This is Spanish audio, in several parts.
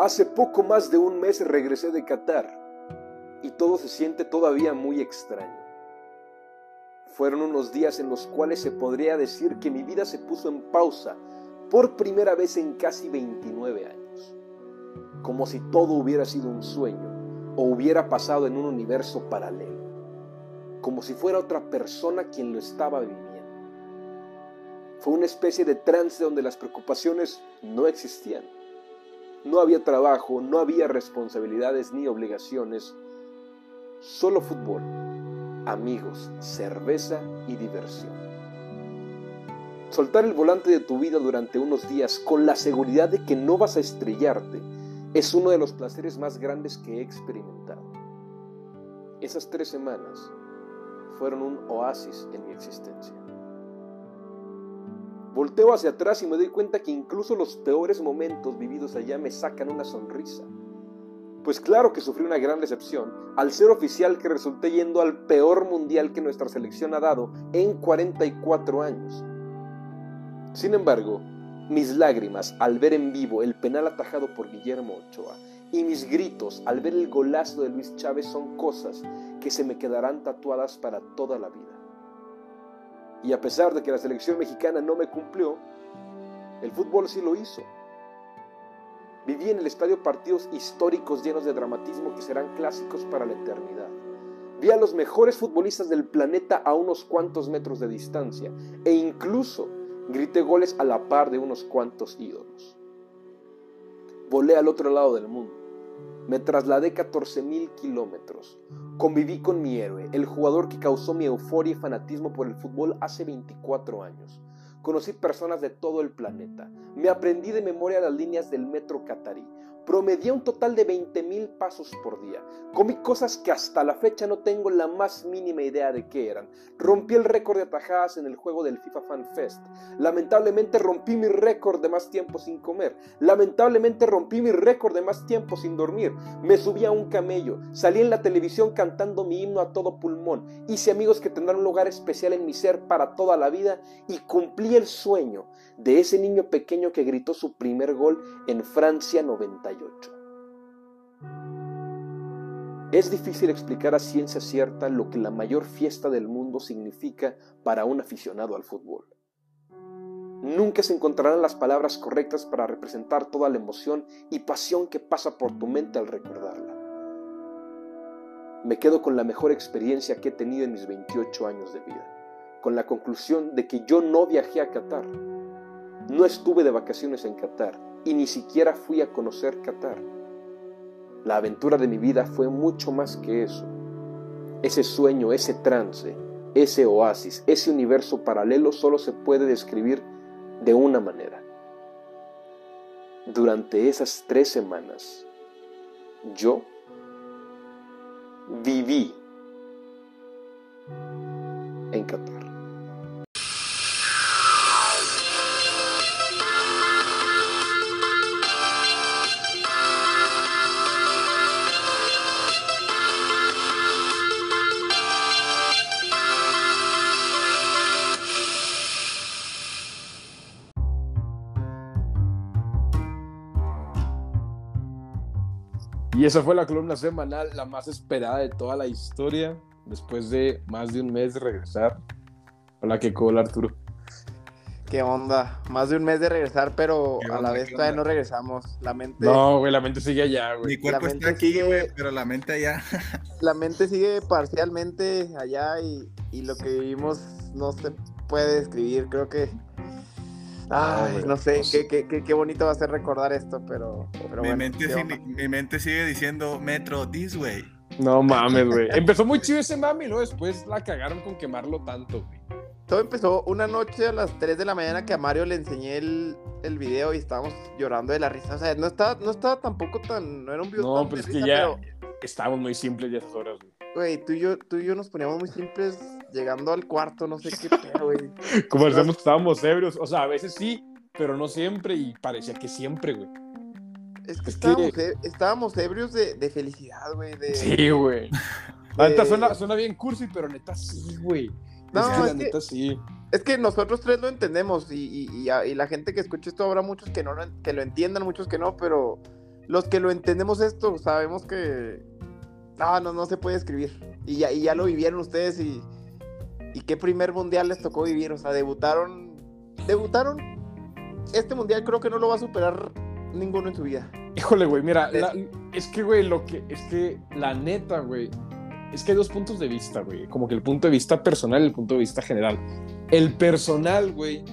Hace poco más de un mes regresé de Qatar y todo se siente todavía muy extraño. Fueron unos días en los cuales se podría decir que mi vida se puso en pausa por primera vez en casi 29 años, como si todo hubiera sido un sueño o hubiera pasado en un universo paralelo, como si fuera otra persona quien lo estaba viviendo. Fue una especie de trance donde las preocupaciones no existían. No había trabajo, no había responsabilidades ni obligaciones, solo fútbol, amigos, cerveza y diversión. Soltar el volante de tu vida durante unos días con la seguridad de que no vas a estrellarte es uno de los placeres más grandes que he experimentado. Esas tres semanas fueron un oasis en mi existencia. Volteo hacia atrás y me doy cuenta que incluso los peores momentos vividos allá me sacan una sonrisa. Pues claro que sufrí una gran decepción al ser oficial que resulté yendo al peor mundial que nuestra selección ha dado en 44 años. Sin embargo, mis lágrimas al ver en vivo el penal atajado por Guillermo Ochoa y mis gritos al ver el golazo de Luis Chávez son cosas que se me quedarán tatuadas para toda la vida. Y a pesar de que la selección mexicana no me cumplió, el fútbol sí lo hizo. Viví en el estadio partidos históricos llenos de dramatismo que serán clásicos para la eternidad. Vi a los mejores futbolistas del planeta a unos cuantos metros de distancia e incluso grité goles a la par de unos cuantos ídolos. Volé al otro lado del mundo. Me trasladé 14.000 kilómetros. Conviví con mi héroe, el jugador que causó mi euforia y fanatismo por el fútbol hace 24 años. Conocí personas de todo el planeta. Me aprendí de memoria las líneas del metro catarí. Promedié un total de 20 mil pasos por día. Comí cosas que hasta la fecha no tengo la más mínima idea de qué eran. Rompí el récord de atajadas en el juego del FIFA Fan Fest. Lamentablemente rompí mi récord de más tiempo sin comer. Lamentablemente rompí mi récord de más tiempo sin dormir. Me subí a un camello. Salí en la televisión cantando mi himno a todo pulmón. Hice amigos que tendrán un lugar especial en mi ser para toda la vida y cumplí el sueño de ese niño pequeño que gritó su primer gol en Francia 98. Es difícil explicar a ciencia cierta lo que la mayor fiesta del mundo significa para un aficionado al fútbol. Nunca se encontrarán las palabras correctas para representar toda la emoción y pasión que pasa por tu mente al recordarla. Me quedo con la mejor experiencia que he tenido en mis 28 años de vida, con la conclusión de que yo no viajé a Qatar, no estuve de vacaciones en Qatar y ni siquiera fui a conocer Qatar. La aventura de mi vida fue mucho más que eso. Ese sueño, ese trance, ese oasis, ese universo paralelo solo se puede describir de una manera. Durante esas tres semanas, yo viví en Qatar. Y esa fue la columna semanal, la más esperada de toda la historia, después de más de un mes de regresar. Hola, qué cool, Arturo. ¿Qué onda? Más de un mes de regresar, pero a la vez todavía no regresamos. La mente. No, güey, la mente sigue allá, güey. Mi cuerpo La está aquí, sigue- güey, pero la mente allá. La mente sigue parcialmente allá y, y lo que vivimos no se puede describir. Creo que. Ay, güey, no sé, no sé. qué, qué, qué, qué bonito va a ser recordar esto, pero. pero mi, bueno, mente mi mente sigue diciendo Metro this way. No mames, güey. Empezó muy chido ese mami, ¿no? Después la cagaron con quemarlo tanto, güey. Todo empezó una noche a las 3 de la mañana que a Mario le enseñé el, el video y estábamos llorando de la risa. O sea, no estaba, no estaba tampoco tan. No era un video No, tan pues es que ya pero, estábamos muy simples ya esas horas, güey. Güey, tú y, yo, tú y yo nos poníamos muy simples llegando al cuarto, no sé qué pedo, güey. Como decíamos que estábamos ebrios. O sea, a veces sí, pero no siempre. Y parecía que siempre, güey. Es que Es estábamos, que- e- estábamos ebrios de, de felicidad, güey. De... Sí, güey. La neta suena, suena bien cursi, pero neta sí, güey. No, es que la que- neta sí. Es que nosotros tres lo entendemos y, y- y a- y la gente que escucha esto habrá muchos que no lo, que lo entiendan, muchos que no, pero los que lo entendemos esto, sabemos que no, no, no se puede escribir. Y ya, y ya lo vivieron ustedes y, y qué primer mundial les tocó vivir. O sea, debutaron, debutaron. Este mundial creo que no lo va a superar ninguno en su vida. Híjole, güey, mira, Es- la- es que, güey, lo que, es que la neta, güey, es que hay dos puntos de vista, güey, como que el punto de vista personal y el punto de vista general. El personal, güey,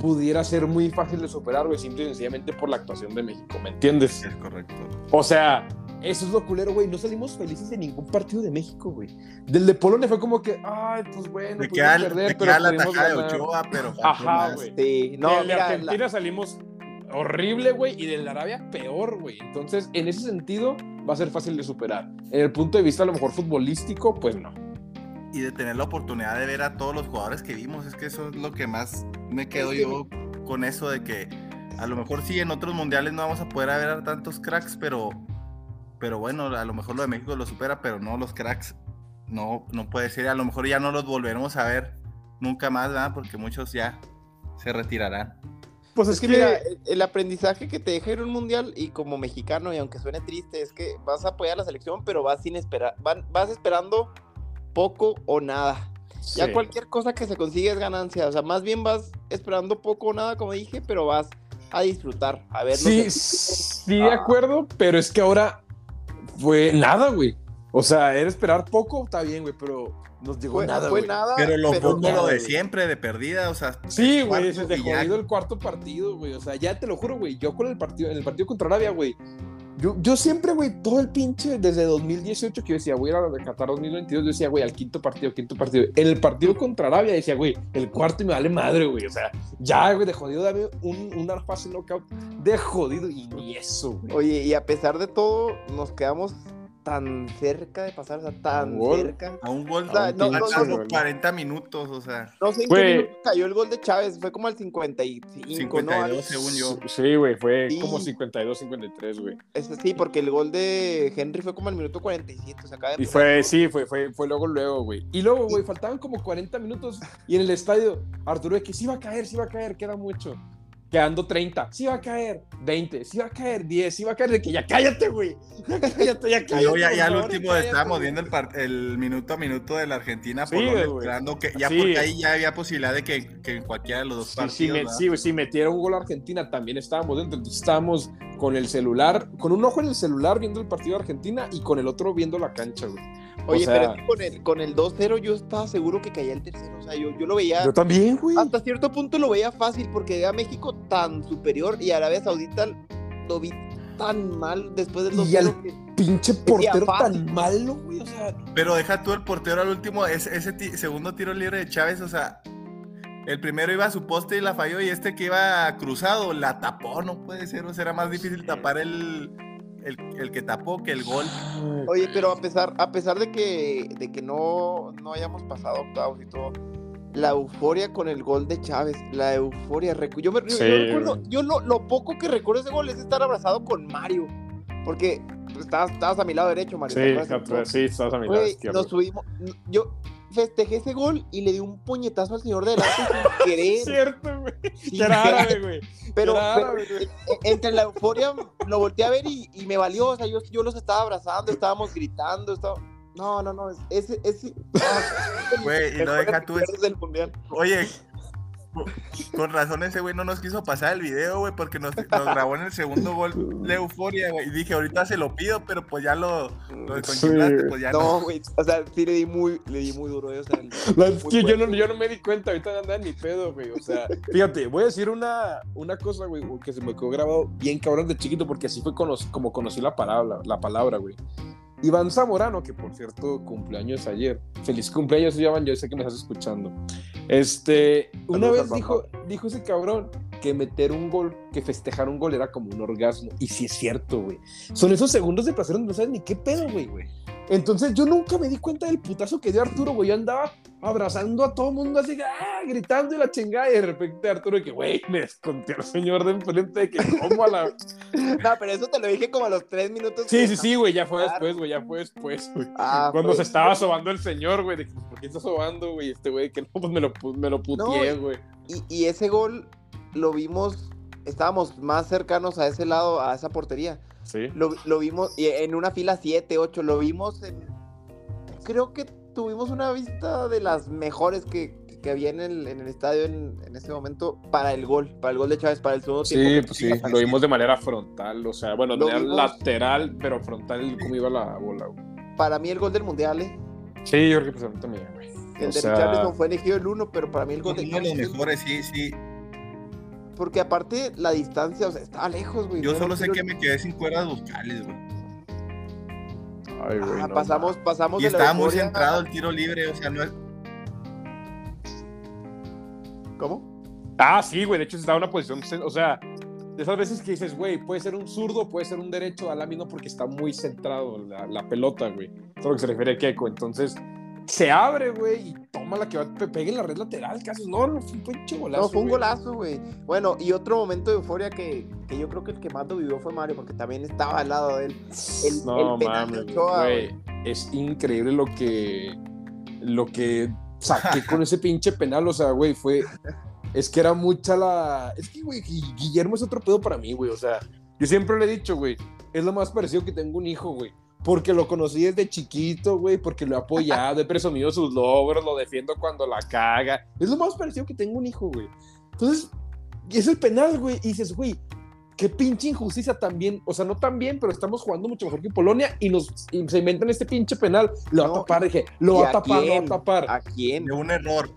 pudiera ser muy fácil de superar, güey, simple y sencillamente por la actuación de México, ¿me entiendes? Es correcto. O sea, eso es lo culero, güey, no salimos felices de ningún partido de México, güey. Del de Polonia fue como que, ay, pues bueno, Me pudimos queda, perder, me pero la tajada de. Ochoa, pero. Ajá, güey. Sí, no, de mira, Argentina la- salimos horrible, güey, y de la Arabia peor, güey. Entonces, en ese sentido, va a ser fácil de superar. En el punto de vista, a lo mejor futbolístico, pues no. Y de tener la oportunidad de ver a todos los jugadores que vimos. Es que eso es lo que más me quedo Es que- yo con eso de que a lo mejor sí en otros mundiales no vamos a poder ver a tantos cracks, pero. Pero bueno, a lo mejor lo de México lo supera, pero no los cracks. No, no puede ser. A lo mejor ya no los volveremos a ver nunca más, ¿verdad? Porque muchos ya se retirarán. Pues Es que mira, el, aprendizaje que te deja ir a un mundial y como mexicano, y aunque suene triste, es que vas a apoyar a la selección, pero vas sin esperar, van- vas esperando poco o nada. Ya Sí. cualquier cosa que se consigue es ganancia. O sea, más bien vas esperando poco o nada, como dije, pero vas a disfrutar, a ver. Sí, sí, de acuerdo, pero es que ahora fue nada, güey. O sea, era esperar poco, está bien, güey, pero nos llegó fue, nada, fue güey. nada. Pero lo poco nada, lo de güey. siempre, de perdida, o sea. Sí, güey, se te jodido el cuarto partido, güey. O sea, ya te lo juro, güey. Yo con el partido, en el partido contra Arabia, güey. Yo, yo siempre, güey, todo el pinche, desde 2018 que yo decía, voy a Qatar 2022, yo decía, güey, al quinto partido, quinto partido. En el partido contra Arabia decía, güey, el cuarto y me vale madre, güey. O sea, ya, güey, de jodido, dame un, una fase knockout de jodido y eso, güey. Oye, y a pesar de todo, nos quedamos tan cerca de pasar, o sea, tan Gol. cerca. A un gol, O sea, no, no, faltando no. 40 minutos, o sea. No sé en Güey. qué minuto cayó el gol de Chávez, fue como al 55, 52 ¿no? según yo. Sí, güey, fue Sí. como 52, 53, güey. Sí, porque el gol de Henry fue como al minuto 47, o sea, acaba de Y fue, sí, fue, fue, fue luego, luego, güey. Y luego, güey, faltaban como 40 minutos y en el estadio, Arturo de que sí va a caer, sí va a caer, queda mucho. Quedando 30, sí va a caer, 20, sí va a caer, 10, sí va a caer, de que ya cállate, güey. Ya cállate, ya cállate. ya, al último estábamos viendo el, el minuto a minuto de la Argentina Sí, esperando que ya Sí. porque ahí ya había posibilidad de que, que en cualquiera de los dos Sí, partidos sí, me- sí, si metiera un gol a Argentina, también estábamos dentro. Entonces estábamos con el celular, con un ojo en el celular viendo el partido de Argentina y con el otro viendo la cancha, güey. O Oye, sea, pero es que con el, con el 2-0 yo estaba seguro que caía el tercero. O sea, yo, yo lo veía. Yo también, güey. Hasta cierto punto lo veía fácil porque veía a México tan superior y Arabia Saudita lo vi tan mal después del 2-0. Y al- que- Pinche portero tan malo, güey. O sea, Pero deja tú el portero al último, ese, ese segundo tiro libre de Chávez, o sea, el primero iba a su poste y la falló y este que iba cruzado la tapó, no puede ser, o sea, era más difícil tapar el, el, el que tapó que el gol. Oye, pero a pesar, a pesar de que, de que no, no hayamos pasado octavos y todo, la euforia con el gol de Chávez, la euforia. recu- Yo, me, yo- recuerdo, yo lo, lo poco que recuerdo de ese gol es estar abrazado con Mario. Porque pues, estabas, estabas a mi lado derecho, Mario. ¿te Sí, otra- sí, estás a mi lado izquierdo. nos subimos. Yo festejé ese gol y le di un puñetazo al señor de delante sin querer. Cierto, güey. sin era árabe, güey. Pero, Era pero, árabe, güey. eh, entre la euforia lo volteé a ver y, y me valió. O sea, yo, yo los estaba abrazando, estábamos gritando. Estaba... No, no, no. Ese. ese ah, Güey, y lo mejores deja tú. es- recuerdos del mundial. Oye, con razón ese güey no nos quiso pasar el video, güey, porque nos, nos grabó en el segundo gol de euforia, güey. Y dije, ahorita se lo pido, pero pues ya lo, lo Sí. pues ya no. No, güey. O sea, sí le di muy, le di muy duro. eh, O sea, es que yo no, yo no me di cuenta, ahorita no anda ni pedo, güey. O sea, fíjate, voy a decir una, una cosa, güey, que se me quedó grabado bien cabrón de chiquito, porque así fue cono- como conocí la palabra, la palabra, güey. Iván Zamorano, que por cierto, cumpleaños ayer. Feliz cumpleaños, Iván, yo sé que me estás escuchando. Este, una Saludos vez dijo, dijo ese cabrón que meter un gol, que festejar un gol era como un orgasmo. Y sí es cierto, güey. Son esos segundos de placer donde no sabes ni qué pedo, güey, güey. Entonces yo nunca me di cuenta del putazo que dio Arturo, güey. Yo andaba abrazando a todo el mundo así, ¡ah! gritando y la chingada. Y de repente Arturo, que, güey, me desconté al señor de enfrente de que, ¿cómo a la. No, pero eso te lo dije como a los tres minutos. Sí, sí, sí, güey, ya fue después, güey, ya fue después, güey. Ah, Cuando se estaba sobando el señor, güey, de que, ¿por qué está sobando, güey? Este güey, que no, pues me lo, me lo puteé, No, güey. Y, y ese gol lo vimos, estábamos más cercanos a ese lado, a esa portería. Sí. Lo, lo vimos en una fila 7, 8, lo vimos en... Creo que tuvimos una vista de las mejores que, que había en el, en el estadio en, en ese momento para el gol, para el gol de Chávez, para el segundo Sí, tiempo. pues sí, lo vimos de manera frontal, o sea, bueno, de vimos- lateral, pero frontal como iba la bola, güey. Para mí el gol del Mundial, ¿eh? Sí, yo creo que pues también, güey. El O de sea- Richarlison fue elegido el uno, pero para mí el gol Uno de de los mejores, sí, sí. Porque aparte la distancia, o sea, estaba lejos, güey. Yo no solo sé que me quedé sin cuerdas vocales, güey. Ay, güey, Ah, no, pasamos, pasamos Y de la estaba muy centrado el tiro libre, o sea, no es. ¿Cómo? Ah, sí, güey, de hecho se da una posición, o sea, de esas veces que dices, güey, puede ser un zurdo, puede ser un derecho, a la misma porque está muy centrado la, la pelota, güey. Eso es a lo que se refiere a Keiko. Entonces, se abre, güey, y toma la que va, pe- pega en la red lateral, casi. No, no, fue un pinche golazo. No, fue un golazo, güey. Bueno, y otro momento de euforia que, que yo creo que el que más lo vivió fue Mario, porque también estaba al lado de él. El- no el penal de mames, Ochoa, güey. Es increíble lo que, lo que saqué con ese pinche penal, o sea, güey, fue. Es que era mucha la. Es que, güey, Gui- Guillermo es otro pedo para mí, güey. O sea, yo siempre le he dicho, güey, es lo más parecido que tengo un hijo, güey. Porque lo conocí desde chiquito, güey, porque lo he apoyado, he presumido sus logros, lo defiendo cuando la caga. Es lo más parecido que tengo un hijo, güey. Entonces, es el penal, güey. Y dices, güey, qué pinche injusticia también. O sea, no tan bien, pero estamos jugando mucho mejor que Polonia y nos y se inventan este pinche penal. Lo va No, a tapar, dije, lo ¿y va a tapar, lo va quién? a tapar. ¿A quién? De un error.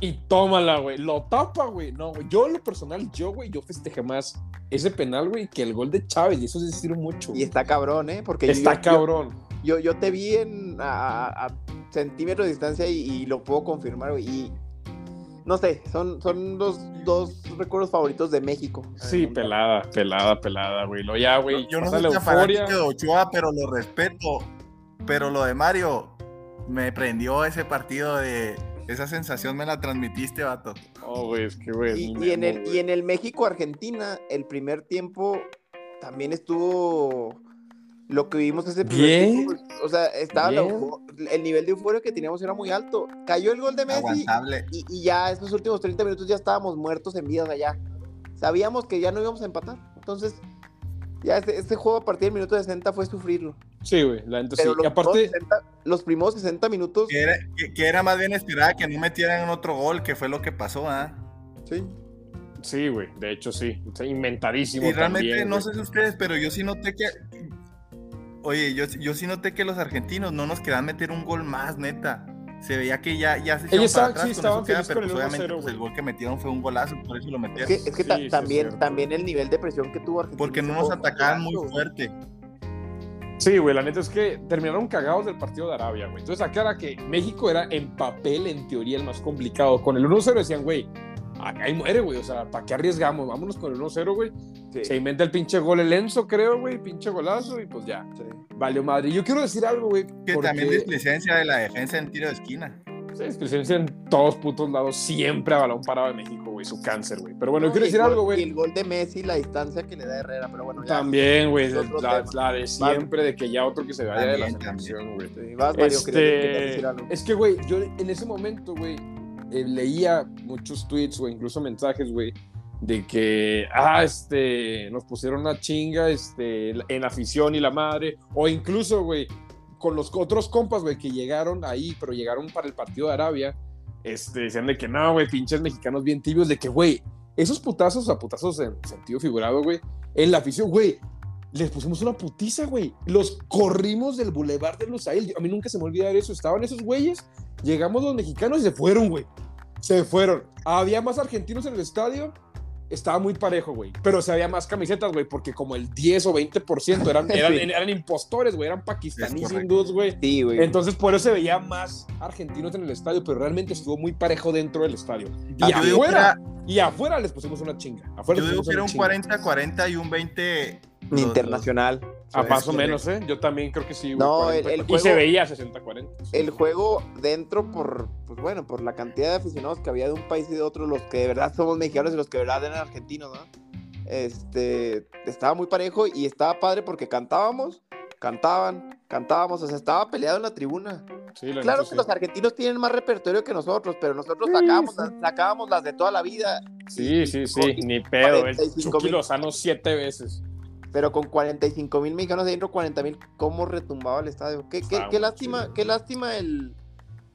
Y tómala, güey. Lo tapa, güey. No, güey. Yo, en lo personal, yo, güey, yo festejé más ese penal, güey, que el gol de Chávez. Y eso es decir mucho. Y está cabrón, ¿eh? Porque Está yo, cabrón. Yo, yo te vi en, a, centímetros de distancia y, y lo puedo confirmar, güey. Y no sé, son, son los dos recuerdos favoritos de México. Sí, pelada, pelada, pelada, güey. Lo ya, güey. Yo no soy la euforia. de Ochoa, pero lo respeto. Pero lo de Mario me prendió ese partido de. Esa sensación me la transmitiste, vato. Oh, güey, es que, güey. Y, y en el, y en el México-Argentina, el primer tiempo también estuvo lo que vivimos ese primer Bien. tiempo. O sea, estaba la el nivel de euforia que teníamos era muy alto. Cayó el gol de Messi y, y ya estos últimos 30 minutos ya estábamos muertos en vida allá. Sabíamos que ya no íbamos a empatar. Entonces, ya este, este juego a partir del minuto 60 fue sufrirlo. Sí, güey. La sí. Pero Y los, aparte, primeros 60, los primeros 60 minutos, Que era, que, que era más bien esperada que no metieran otro gol, que fue lo que pasó, ¿ah? sí. sí, güey. De hecho, sí. Inventadísimo. Y realmente, también, no sé si ustedes, pero yo sí noté que. Oye, yo, yo sí noté que los argentinos no nos querían meter un gol más, neta. Se veía que ya, ya se echaban Ellos para estaban- atrás sí, con estaban eso pero con pues, el obviamente 1-0, pues, el gol que metieron fue un golazo, por eso lo Es metieron. que, es que Sí, ta- sí, es también, cierto. también el nivel de presión que tuvo Argentina. Porque no nos atacaban muy fuerte. Sí, güey, la neta es que terminaron cagados del partido de Arabia, güey. Entonces, acá era que México era en papel, en teoría, el más complicado. Con el 1-0 decían, güey, acá ahí muere, güey. O sea, ¿para qué arriesgamos? Vámonos con el 1-0, güey. Sí, Se inventa el pinche gol el Enzo, creo, güey. Pinche golazo y pues ya. sí. Valió madre. Yo quiero decir algo, güey. Que porque- también displicencia de la defensa en tiro de esquina. Sí, displicencia en todos putos lados, siempre a balón parado de México, güey. Su cáncer, güey. Pero bueno, yo quiero decir gol- algo, Y güey. el gol de Messi, la distancia que le da Herrera, pero bueno, ya. También, güey. La, de siempre, de que ya otro que se vaya de la También, también. selección, güey. Sí, vas, Mario, querías- querías Este, decir algo. es que, güey, yo en ese momento, güey, eh, leía muchos tweets, güey, incluso mensajes, güey, de que, ah, este, nos pusieron una chinga, este, en afición y la madre, o incluso, güey, con los otros compas, güey, que llegaron ahí, pero llegaron para el partido de Arabia, este, decían de que no, güey, pinches mexicanos bien tibios, de que, güey, esos putazos, a putazos en sentido figurado, güey, en la afición, güey, les pusimos una putiza, güey. Los corrimos del Boulevard de Lusail. A mí nunca se me olvida eso. Estaban esos güeyes, llegamos los mexicanos y se fueron, güey. Se fueron. Había más argentinos en el estadio. Estaba muy parejo, güey. Pero se había más camisetas, güey, porque como el 10 o 20% eran, eran, Sí. eran impostores, güey. Eran pakistaníes hindús, güey. Sí, güey. Entonces, por eso se veía más argentinos en el estadio, pero realmente estuvo muy parejo dentro del estadio. Y Ah, Yo que afuera, era- y afuera les pusimos una chinga. Afuera Yo les digo que era un chinga. 40-40 y un 20. los- Internacional. A Es más o menos, ¿eh? Yo también creo que sí. güey, No, 40, el- el y juego- se veía 60-40. El juego dentro por, pues bueno, por la cantidad de aficionados que había de un país y de otro, los que de verdad somos mexicanos y los que de verdad eran argentinos, ¿no? Este, estaba muy parejo y estaba padre porque cantábamos, cantaban, cantábamos, o sea, estaba peleado en la tribuna. Sí, la Claro que sí. los argentinos tienen más repertorio que nosotros, pero nosotros sacábamos, las, sacábamos las de toda la vida. Sí, sí, sí, ni pedo. El 45 Chucky. Lozano siete veces. Pero con 45 mil mexicanos adentro, 40 mil, ¿cómo retumbaba el estadio? Qué, qué, qué lástima, chido. qué lástima el.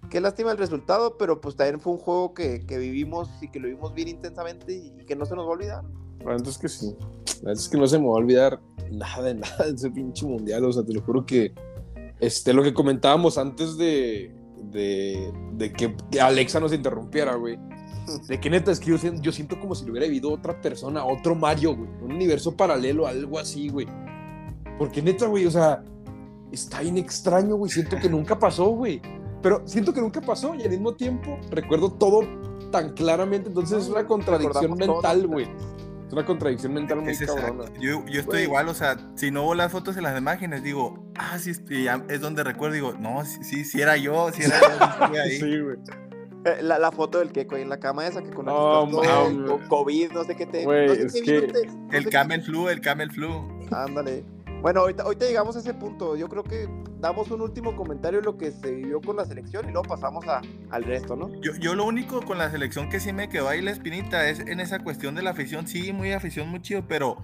Qué lástima el resultado, pero pues también fue un juego que, que vivimos y que lo vimos bien intensamente y, y que no se nos va a olvidar. La es que sí. La verdad es que no se me va a olvidar nada de nada de ese pinche mundial. O sea, te lo juro que este, lo que comentábamos antes de, de, de que Alexa nos interrumpiera, güey. De que neta, es que yo, yo siento como si lo hubiera vivido otra persona, otro Mario, güey. Un universo paralelo, algo así, güey. Porque neta, güey, o sea, está bien extraño, güey. Siento que nunca pasó, güey. Pero siento que nunca pasó y al mismo tiempo recuerdo todo tan claramente. Entonces es una contradicción mental, güey. Es una contradicción mental muy Es cabrona. Yo, yo estoy Güey. igual, o sea, si no veo las fotos en las imágenes, digo, ah, sí, es donde recuerdo, digo, no, sí, sí, sí era yo, sí era yo, sí estuve ahí. Sí, güey. Eh, La, la foto del Keiko ahí en la cama esa que con mames. con COVID, no sé qué te. Güey, no sé es qué que te- no sé El qué- camel flu, el camel flu. Ándale. Bueno, ahorita, ahorita llegamos a ese punto. Yo creo que damos un último comentario de lo que se vivió con la selección y luego pasamos a, al resto, ¿no? Yo, yo lo único con la selección que sí me quedó ahí la espinita es en esa cuestión de la afición, sí, muy afición, muy chido, pero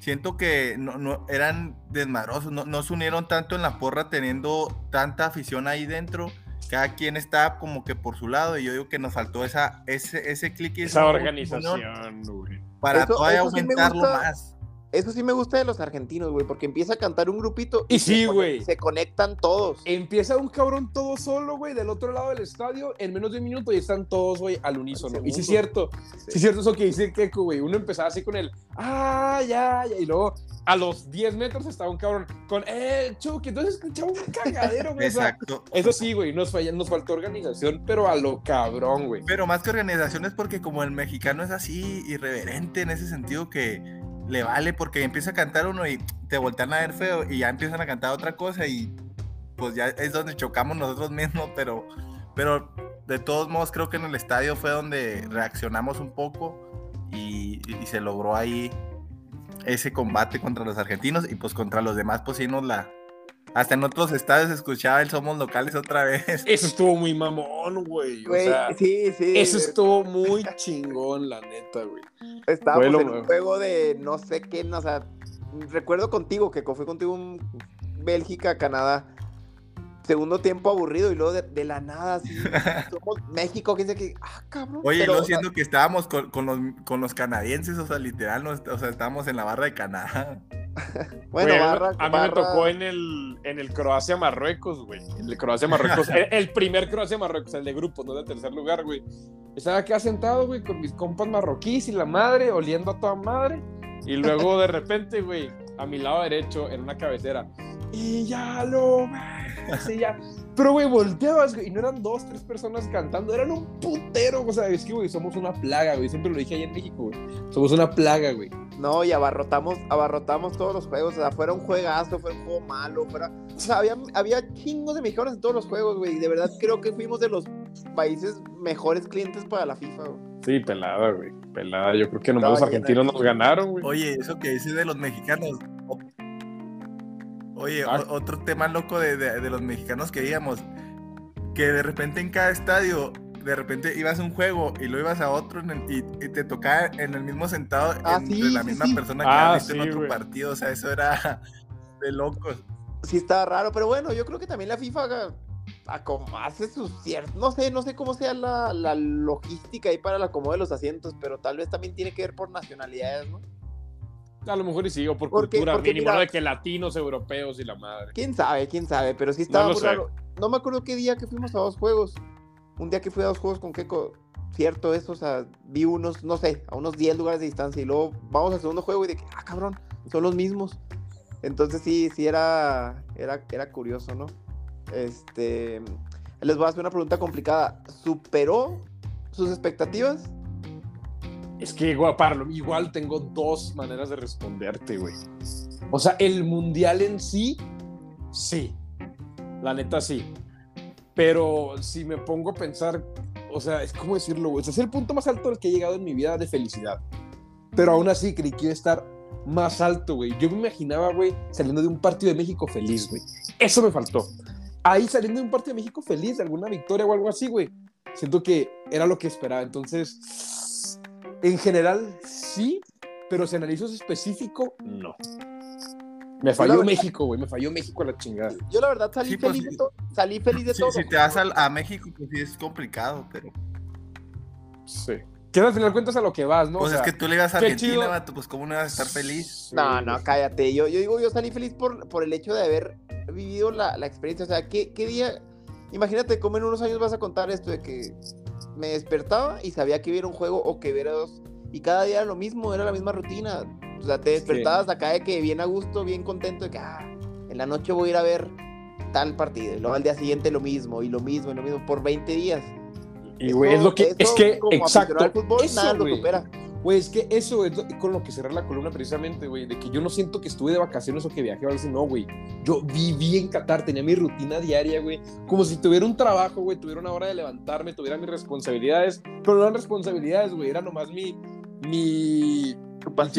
siento que no, no eran desmadrosos, no, no se unieron tanto en la porra teniendo tanta afición ahí dentro. Cada quien está como que por su lado y yo digo que nos faltó esa, ese, ese clic y Esa organización, güey. para Eso- todavía eso sí me aumentarlo gusta. más. Eso sí me gusta de los argentinos, güey, porque empieza a cantar un grupito Y se sí, güey. Se conectan todos. Empieza un cabrón todo solo, güey, del otro lado del estadio, en menos de un minuto y están todos, güey, al unísono. Al Y sí es cierto, sí es cierto eso que dice Keiko, güey. Uno empezaba así con el, ah, ya, ya, y luego a los 10 metros estaba un cabrón con, eh, Chucky. Entonces escuchaba un cagadero, güey. o sea, Exacto. eso sí, güey, nos, falla- nos faltó organización, pero a lo cabrón, güey. Pero más que organización es porque como el mexicano es así irreverente en ese sentido que le vale porque empieza a cantar uno y te voltean a ver feo y ya empiezan a cantar otra cosa y pues ya es donde chocamos nosotros mismos, pero, pero de todos modos creo que en el estadio fue donde reaccionamos un poco y, y se logró ahí ese combate contra los argentinos y pues contra los demás pues sí nos la... Hasta en otros estadios se escuchaba el Somos Locales otra vez. Eso estuvo muy mamón, güey. O Güey, sea, sí, sí. eso estuvo muy chingón, la neta, güey. Estábamos en un juego de no sé qué, no, o sea, recuerdo contigo que fui contigo un Bélgica, Canadá. Segundo tiempo aburrido y luego de, de la nada, así, somos México, quién sabe qué, ah, cabrón. Oye, pero, yo o sea, siento que estábamos con, con los, con los canadienses, o sea, literal, no, o sea, estábamos en la barra de Canadá. bueno, Güey, barra, a mí barra- me tocó en el, en el Croacia-Marruecos, güey. En el Croacia-Marruecos. el, el primer Croacia-Marruecos, el de grupo, no de tercer lugar, güey. Estaba acá sentado, güey, con mis compas marroquíes y la madre, oliendo a toda madre. Y luego de repente, güey, a mi lado derecho, en una cabecera. Y ya lo así ya. Pero, güey, volteabas, güey, y no eran dos, tres personas cantando, eran un putero. O sea, es que, güey, somos una plaga, güey. Siempre lo dije ahí en México, güey. Somos una plaga, güey. No, y abarrotamos, abarrotamos todos los juegos. O sea, fuera un juegazo, fuera un juego malo, fuera. O sea, había, había chingos de mexicanos en todos los juegos, güey. Y de verdad creo que fuimos de los países mejores clientes para la FIFA, güey. Sí, pelada, güey. Pelada. Yo creo que nomás los argentinos nos ganaron, güey. Oye, eso que dices de los mexicanos. Oye, o- otro tema loco de, de- de los mexicanos que íbamos, que de repente en cada estadio, de repente ibas a un juego y lo ibas a otro en el- y, y te tocaba en el mismo sentado Ah, entre sí, la sí, misma sí. persona que Ah, en otro partido. O sea, eso era de locos. sí estaba raro, pero bueno, yo creo que también la FIFA hace sus ciertos, no sé, no sé cómo sea la, la logística ahí para el acomodo de los asientos, pero tal vez también tiene que ver por nacionalidades, ¿no? A lo mejor y sí, o por Porque- cultura porque mínimo, mira- de que latinos, europeos y la madre. Quién sabe, quién sabe, pero sí estaba muy raro. No me acuerdo qué día que fuimos a dos juegos. Un día que fui a dos juegos con Keiko, cierto eso, o sea, vi unos, no sé, a unos 10 lugares de distancia y luego vamos al segundo juego y de que, ah, cabrón, son los mismos. Entonces sí, sí era, era, era curioso, ¿no? Este, les voy a hacer una pregunta complicada. ¿Superó sus expectativas? Es que igual, Pablo, igual tengo dos maneras de responderte, güey. O sea, el mundial en sí, sí. La neta, sí. Pero si me pongo a pensar, o sea, es como decirlo, güey. Es el punto más alto al que he llegado en mi vida de felicidad. Pero aún así creí que iba a estar más alto, güey. Yo me imaginaba, güey, saliendo de un partido de México feliz, güey. Eso me faltó. Ahí saliendo de un partido de México feliz, de alguna victoria o algo así, güey. Siento que era lo que esperaba. Entonces, en general, sí, pero si analizo específico, no. Me falló México, güey. Me falló México a la chingada. Yo la verdad salí Sí, pues, feliz sí. de todo. Salí feliz de Si, todo. si te vas a, México, pues sí es complicado, pero. Sí. Que al final cuentas a lo que vas, ¿no? Pues O sea, es que tú le ibas a Argentina, vato, pues cómo no ibas a estar feliz. sí, No, no, cállate. Yo, yo digo, yo salí feliz por, por el hecho de haber vivido la, la experiencia. O sea, ¿qué, qué día? Imagínate cómo en unos años vas a contar esto de que me despertaba y sabía que hubiera un juego o que hubiera dos. Y cada día era lo mismo, era la misma rutina. O sea, te despertabas acá de que bien a gusto, bien contento de que ah, en la noche voy a ir a ver tal partido. Y luego al día siguiente lo mismo, y lo mismo, y lo mismo, por 20 días. Y, güey, es lo que. Eso, Es que, como exacto. al fútbol, eso, nada lo supera. Güey, es que eso es con lo que cerré la columna precisamente, güey, de que yo no siento que estuve de vacaciones o que viajé o algo así, no, güey. Yo viví en Qatar, tenía mi rutina diaria, güey, como si tuviera un trabajo, güey, tuviera una hora de levantarme, tuviera mis responsabilidades, pero no eran responsabilidades, güey, era nomás mi, mi,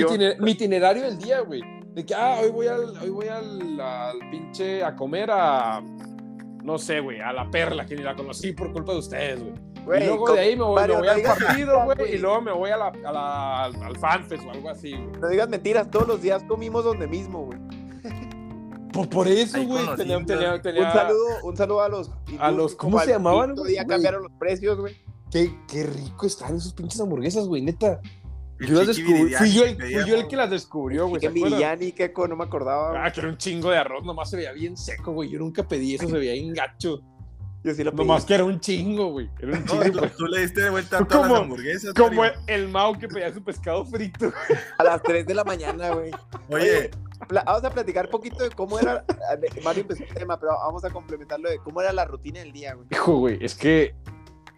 itiner- mi itinerario del día, güey. De que, ah, hoy voy al, hoy voy al, al pinche a comer a, no sé, güey, a la perla, que ni la conocí por culpa de ustedes, güey. Y luego de ahí me voy, Mario, me voy no al partido, güey, y luego me voy a la, a la- al, al fanfest o algo así, güey. No digas mentiras, todos los días comimos donde mismo, güey. Por, por eso, güey, tenía, tenía, tenía- Un saludo, un saludo a los. A los- ¿cómo se llamaban, güey? Güey. cambiaron los precios, güey. Qué, qué rico están esos pinches hamburguesas, güey, neta. Yo las descubrí, fui yo, el, que fui yo el que las descubrió, güey. Que. Villani, que no me acordaba. Ah, que era un chingo de arroz, nomás se veía bien seco, güey. Yo nunca pedí eso, se veía bien gacho. Yo sí lo pedí. Nomás que era un chingo, güey. Era un chingo. tú- le diste de vuelta a todas Como- las hamburguesas. Como el, el Mao que pedía su pescado frito. A las 3 de la mañana, güey. Oye, Vamos a platicar un poquito de cómo era. Mario empezó el tema, pero vamos a complementarlo de cómo era la rutina del día, güey. Hijo, güey, es que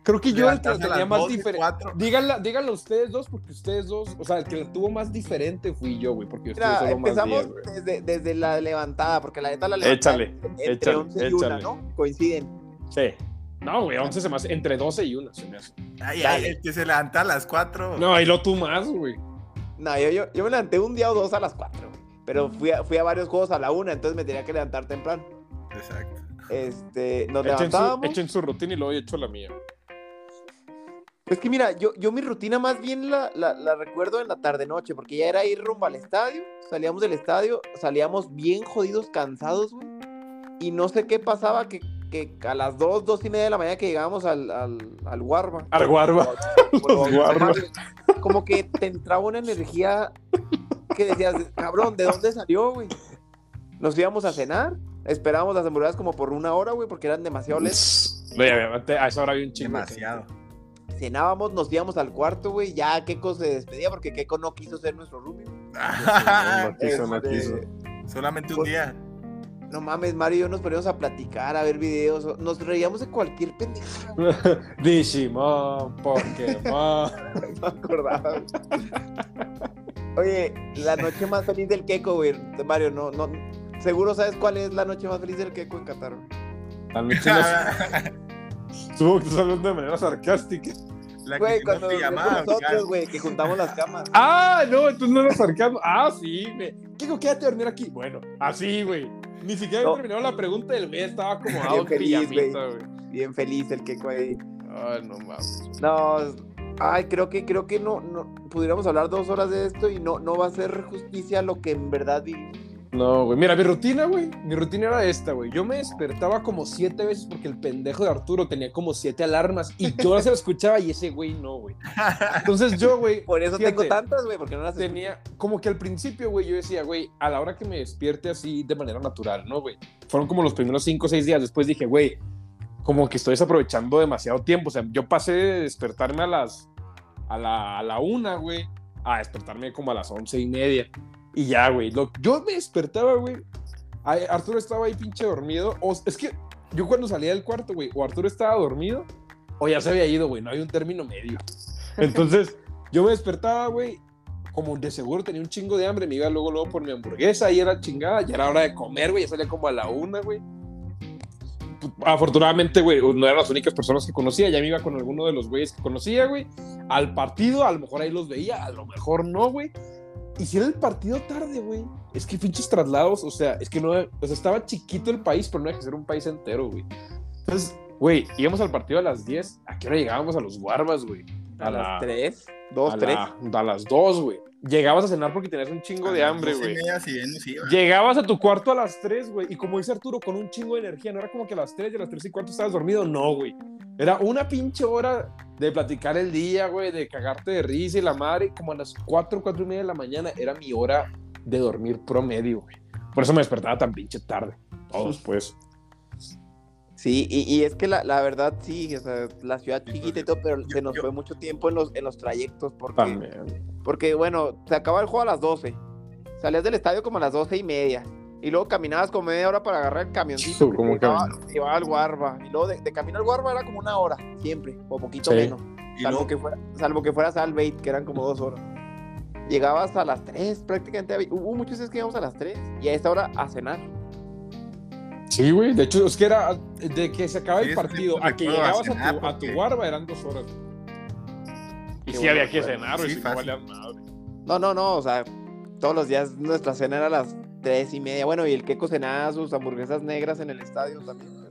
creo que yo el que lo levantarse a tenía más 12, diferente. Díganla, díganlo ustedes dos, porque ustedes dos, o sea, el que la tuvo más diferente fui yo, güey, porque ustedes Mira, solo más empezamos desde, desde la levantada, porque la neta la levantada Échale, entre échale, 11 y 1, échale. ¿no? Coinciden. Sí. No, güey, 11 se me hace, entre 12 y 1 se me hace. Ay, ay, el que se levanta a las 4. No, y lo tú más, güey. No, yo, yo, yo me levanté un día o dos a las 4, güey. Pero fui a, fui a varios juegos a la 1, entonces me tenía que levantar temprano. Exacto. Este, nos Echen su, levantábamos. echen su rutina y luego yo echo la mía. Es que mira, yo, yo mi rutina más bien la, la, la recuerdo en la tarde-noche, porque ya era ir rumbo al estadio, salíamos del estadio, salíamos bien jodidos, cansados, güey. Y no sé qué pasaba, que, que a las 2, 2 y media de la mañana que llegábamos al, al, al Guarba. Al Guarba. Como- que te entraba una energía que decías, cabrón, ¿de dónde salió, güey? Nos íbamos a cenar, esperábamos las hamburguesas como por una hora, güey, porque eran demasiado lentas. A esa hora había un chingo. de Demasiado. Cenábamos, nos íbamos al cuarto, güey, ya Keiko se despedía porque Keiko no quiso ser nuestro roomie. No quiso, no Este, quizo. Solamente un Pues- día. No mames, Mario y yo nos poníamos a platicar, a ver videos, nos reíamos de cualquier pendejada, güey, Digimon, Pokémon. no me acordaba. güey. Oye, la noche más feliz del Keiko, güey, Mario, no, no, seguro sabes cuál es la noche más feliz del Keiko en Qatar, güey. La noche no- Supongo que estás hablando de manera sarcástica. La que Güey, cuando vimos nosotros, güey, que juntamos las camas. Ah, no, entonces no era sarcasmo. Ah, sí, güey. Kiko, quédate a dormir aquí. Bueno, así, güey. Ni siquiera No. terminado la pregunta del güey, estaba acomodado Bien en feliz, güey. Bien feliz el Keiko ahí. Ay, no mames. No, ay, creo que, creo que no, no, pudiéramos hablar dos horas de esto y no, no va a ser justicia lo que en verdad vivimos. No, güey. Mira, mi rutina, güey. Mi rutina era esta, güey. Yo me despertaba como siete veces porque el pendejo de Arturo tenía como siete alarmas y yo se lo escuchaba y ese güey no, güey. Entonces yo, güey. Por eso fíjate, tengo tantas, güey, porque no las tenía como que al principio, güey, yo decía, güey, a la hora que me despierte así de manera natural, ¿no, güey? Fueron como los primeros cinco o seis días. Después dije, güey, como que estoy desaprovechando demasiado tiempo. O sea, yo pasé de despertarme a las a la, a la una, güey, a despertarme como a las once y media. Y ya, güey, lo- yo me despertaba, güey. Arturo estaba ahí pinche dormido. O, es que yo cuando salía del cuarto, güey, o Arturo estaba dormido o ya se había ido, güey. No hay un término medio. Entonces, yo me despertaba, güey, como de seguro tenía un chingo de hambre, me iba luego, luego por mi hamburguesa, y era chingada, ya era hora de comer, güey, ya salía como a la una, güey. Afortunadamente, güey, no eran las únicas personas que conocía, ya me iba con alguno de los güeyes que conocía, güey. Al partido, a lo mejor ahí los veía, a lo mejor no, güey. Y si era el partido tarde, güey, es que pinches traslados, o sea, es que no, o sea, estaba chiquito el país, pero no deja de ser un país entero, güey. Entonces, güey, íbamos al partido a las 10, ¿a qué hora llegábamos a los Guarbas, güey? A la- las tres, dos, a tres. la- a las 2, güey. llegabas a cenar porque tenías un chingo de A hambre, güey. iba. Llegabas a tu cuarto a las 3, güey. Y como dice Arturo, con un chingo de energía. No era como que a las 3 y a las 3 y cuarto estabas dormido. No, güey. Era una pinche hora de platicar el día, güey. De cagarte de risa y la madre. Como a las 4, 4 y media de la mañana. Era mi hora de dormir promedio, güey. Por eso me despertaba tan pinche tarde. Todos, pues. Sí, y, y es que la, la verdad sí, o sea, la ciudad chiquita y todo, pero se nos fue mucho tiempo en los, en los trayectos porque, También. porque, bueno, se acaba el juego a las 12, salías del estadio como a las 12 y media, y luego caminabas como media hora para agarrar el camioncito Su, que ¿cómo te llevaba, al Guarba, y luego de, de camino al Guarba era como una hora, siempre, o poquito Sí. menos, salvo, que fuera, salvo que fueras al Bait, que eran como dos horas. Llegabas a las 3 prácticamente, había- hubo muchos días que íbamos a las 3, y a esta hora a cenar. Sí, güey. De hecho, es que era de que se acaba Sí, el partido a que a llegabas a tu, a tu guarba eran dos horas. Y sí había que cenar, güey. Sí. No, no, no, o sea, todos los días nuestra cena era a las tres y media. Bueno, y el que cenaba sus hamburguesas negras en el estadio también. pero-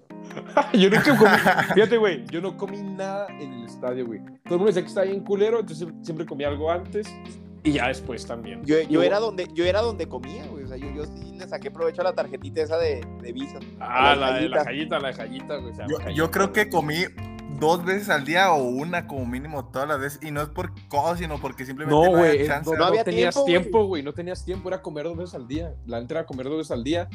yo nunca comí, fíjate, güey, yo no comí nada en el estadio, güey. Todo el mundo decía que estaba bien culero, entonces siempre comía algo antes y ya después también. Yo, yo era donde, yo era donde comía, güey. O sea, yo, yo sí le saqué provecho a la tarjetita esa de, de Visa. Ah, la de la gallitas. jallita, la jallita, güey. Yo, creo que comí dos veces al día o una como mínimo todas las veces. Y no es por cosas, sino porque simplemente No, no, había es- chance. no, No había tenías tiempo, güey. no tenías tiempo, era comer dos veces al día. La neta era comer dos veces al día.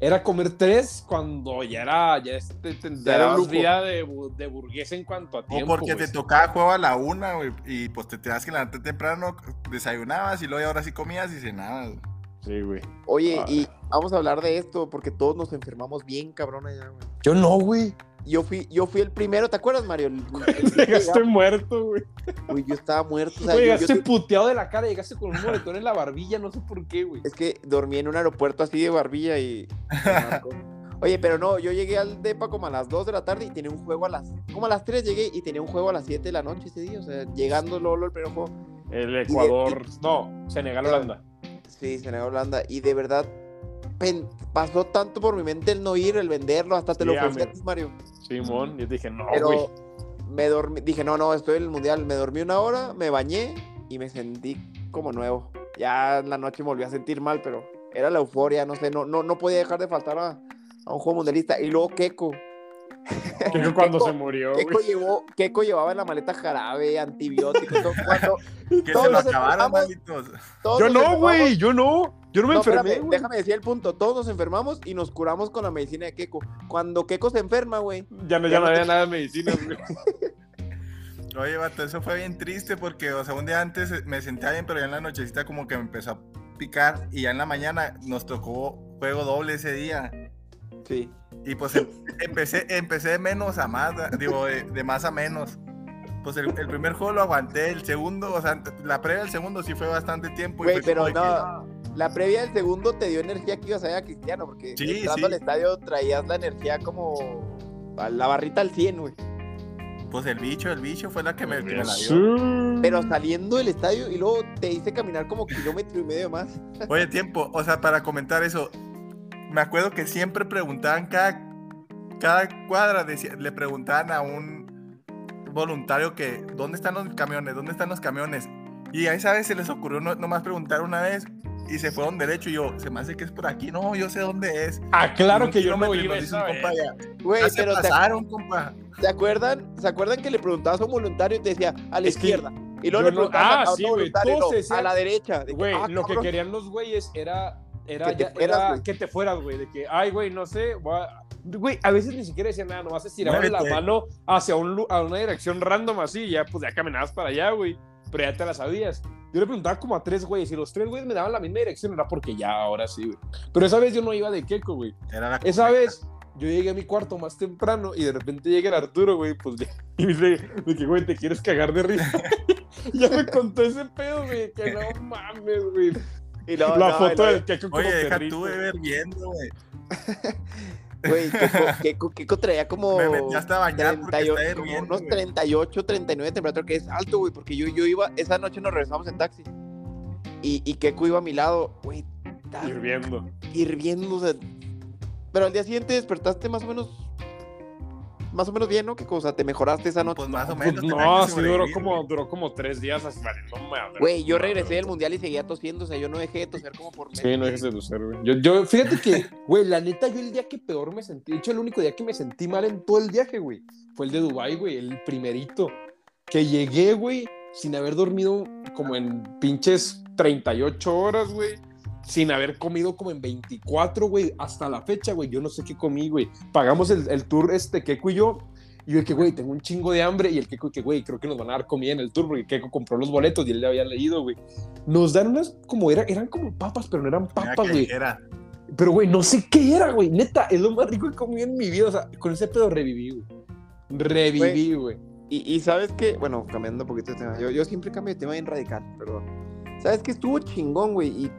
Era comer tres cuando ya era, ya este, Ya era lujo. vida de, de burgués en cuanto a O tiempo. porque güey. te tocaba juego a la una, güey. Y pues te tenías que levantar temprano, desayunabas y luego ahora sí comías y cenabas. Sí, güey. Oye, Ah. y vamos a hablar de esto porque todos nos enfermamos bien, cabrón, allá, güey. Yo no, güey. Yo fui, yo fui el primero, ¿te acuerdas, Mario? Llegaste muerto, güey. Güey, yo estaba muerto. O sea, Güey, yo- yo llegaste te- puteado de la cara, llegaste con un moretón en la barbilla, no sé por qué, güey. Es que dormí en un aeropuerto así de barbilla y. Oye, pero no, yo llegué al DEPA como a las 2 de la tarde y tenía un juego a las. Como a las 3 llegué y tenía un juego a las 7 de la noche ese día. O sea, llegando Lolo el primer juego. El Ecuador, no, Senegal, Holanda. Sí, Senegal Holanda. Y de verdad, pasó tanto por mi mente el no ir, el venderlo. Hasta te Sí, lo ofrecí a ti, Mario. Simón, yo dije, no, Pero güey. me dormí. Dije, no, no, estoy en el mundial. Me dormí una hora, me bañé y me sentí como nuevo. Ya en la noche me volví a sentir mal, pero era la euforia, no sé, no, no, no podía dejar de faltar a, a un juego mundialista. Y luego Keco. Fue cuando se murió, güey. llevó, Keco llevaba en la maleta jarabe, antibióticos. cuando Que se lo acabaron, todos Yo no, güey, yo no. Yo no me No, enfermé, espérame, güey. déjame decir el punto. Todos nos enfermamos y nos curamos con la medicina de Keco. Cuando Keco se enferma, güey. Ya no, ya no había nada de medicina, güey. Oye, vato, eso fue bien triste porque, o sea, un día antes me sentía bien, pero ya en la nochecita como que me empezó a picar y ya en la mañana nos tocó juego doble ese día. Sí. Y pues em- empecé, empecé de menos a más, digo, de, de más a menos. Pues el, el primer juego lo aguanté, el segundo, o sea, la previa del segundo sí fue bastante tiempo. y Güey, pero de que- no. La previa del segundo te dio energía que ibas a ir a Cristiano, porque Sí, entrando sí. al estadio traías la energía como a la barrita al 100, güey. Pues el bicho, el bicho fue la que me, que me la dio. Pero saliendo del estadio y luego te hice caminar como kilómetro y medio más. Oye, tiempo, o sea, para comentar eso, me acuerdo que siempre preguntaban cada, cada cuadra, decía- le preguntaban a un voluntario que, ¿dónde están los camiones? ¿Dónde están los camiones? Y a esa vez se les ocurrió no, nomás preguntar una vez y se fueron derecho y yo, se me hace que es por aquí, no, yo sé dónde es. Ah, claro que yo no y vez. ya, Güey, "Ya se pero te, pasaron, compa. ¿te acuerdan? ¿Se acuerdan que le preguntabas a un voluntario y te decía a la Es que izquierda? Y yo luego le no- preguntabas ah, a otro sí, güey, voluntario todos no, a la derecha. De que, Güey, ah, lo que querían los güeyes era, era, Que te ya- fueras, que te fueras, güey. De que, ay, güey, no sé. voy a- Güey, a veces ni siquiera decían nada, nomás estiraban la Muévete. mano hacia un, a una dirección random así, y ya, pues ya caminabas para allá, güey. Pero ya te la sabías. Yo le preguntaba como a tres güeyes, y los tres güeyes me daban la misma dirección, era porque ya, ahora sí, güey. Pero esa vez yo no iba de queco, güey. Era la Esa correcta. vez yo llegué a mi cuarto más temprano y de repente llega el Arturo, güey, pues ya- y me dice, de que, güey, ¿te quieres cagar de risa? Ya me contó ese pedo, güey, que no mames, güey. Y luego, La no, foto luego- del Keiko como Oye, deja perrito. tú de ver viendo, güey. Güey, Keco- Keco traía como Me metí hasta bañar porque 38, está unos güey. 38, 39 de temperatura, que es alto, güey, porque yo, yo iba, esa noche nos regresamos en taxi. Y, y Keco iba a mi lado, güey, Hirviendo. hirviendo, o sea, Pero al día siguiente despertaste más o menos más o menos bien, ¿no? ¿Qué cosa? ¿Te mejoraste esa noche? Pues más o Pues menos. no, sí duró como, duró como tres días así, vale, no mames. Güey, yo regresé del mundial y seguía tosiendo, o sea, yo no dejé de toser como por Sí, no dejes de toser, güey. Yo, yo, fíjate que, güey, la neta, yo el día que peor me sentí, de hecho, el único día que me sentí mal en todo el viaje, güey, fue el de Dubai, güey, el primerito. Que llegué, güey, sin haber dormido como en pinches 38 horas, güey. Sin haber comido como en 24, güey. Hasta la fecha, güey. Yo no sé qué comí, güey. Pagamos el, el tour, este, Keiko y yo. Y yo, que, güey, tengo un chingo de hambre. Y el Keiko, que, güey, creo que nos van a dar comida en el tour. Porque Keiko compró los boletos y él le había leído, güey. Nos dan unas, como, era, eran como papas, pero no eran papas, güey. era. Pero, güey, no sé qué era, güey. Neta, es lo más rico que comido en mi vida. O sea, con ese pedo reviví, güey. Reviví, güey. Y, y sabes que, bueno, cambiando un poquito de tema, yo, yo siempre cambio de tema bien radical, perdón. ¿Sabes que Estuvo chingón, güey, y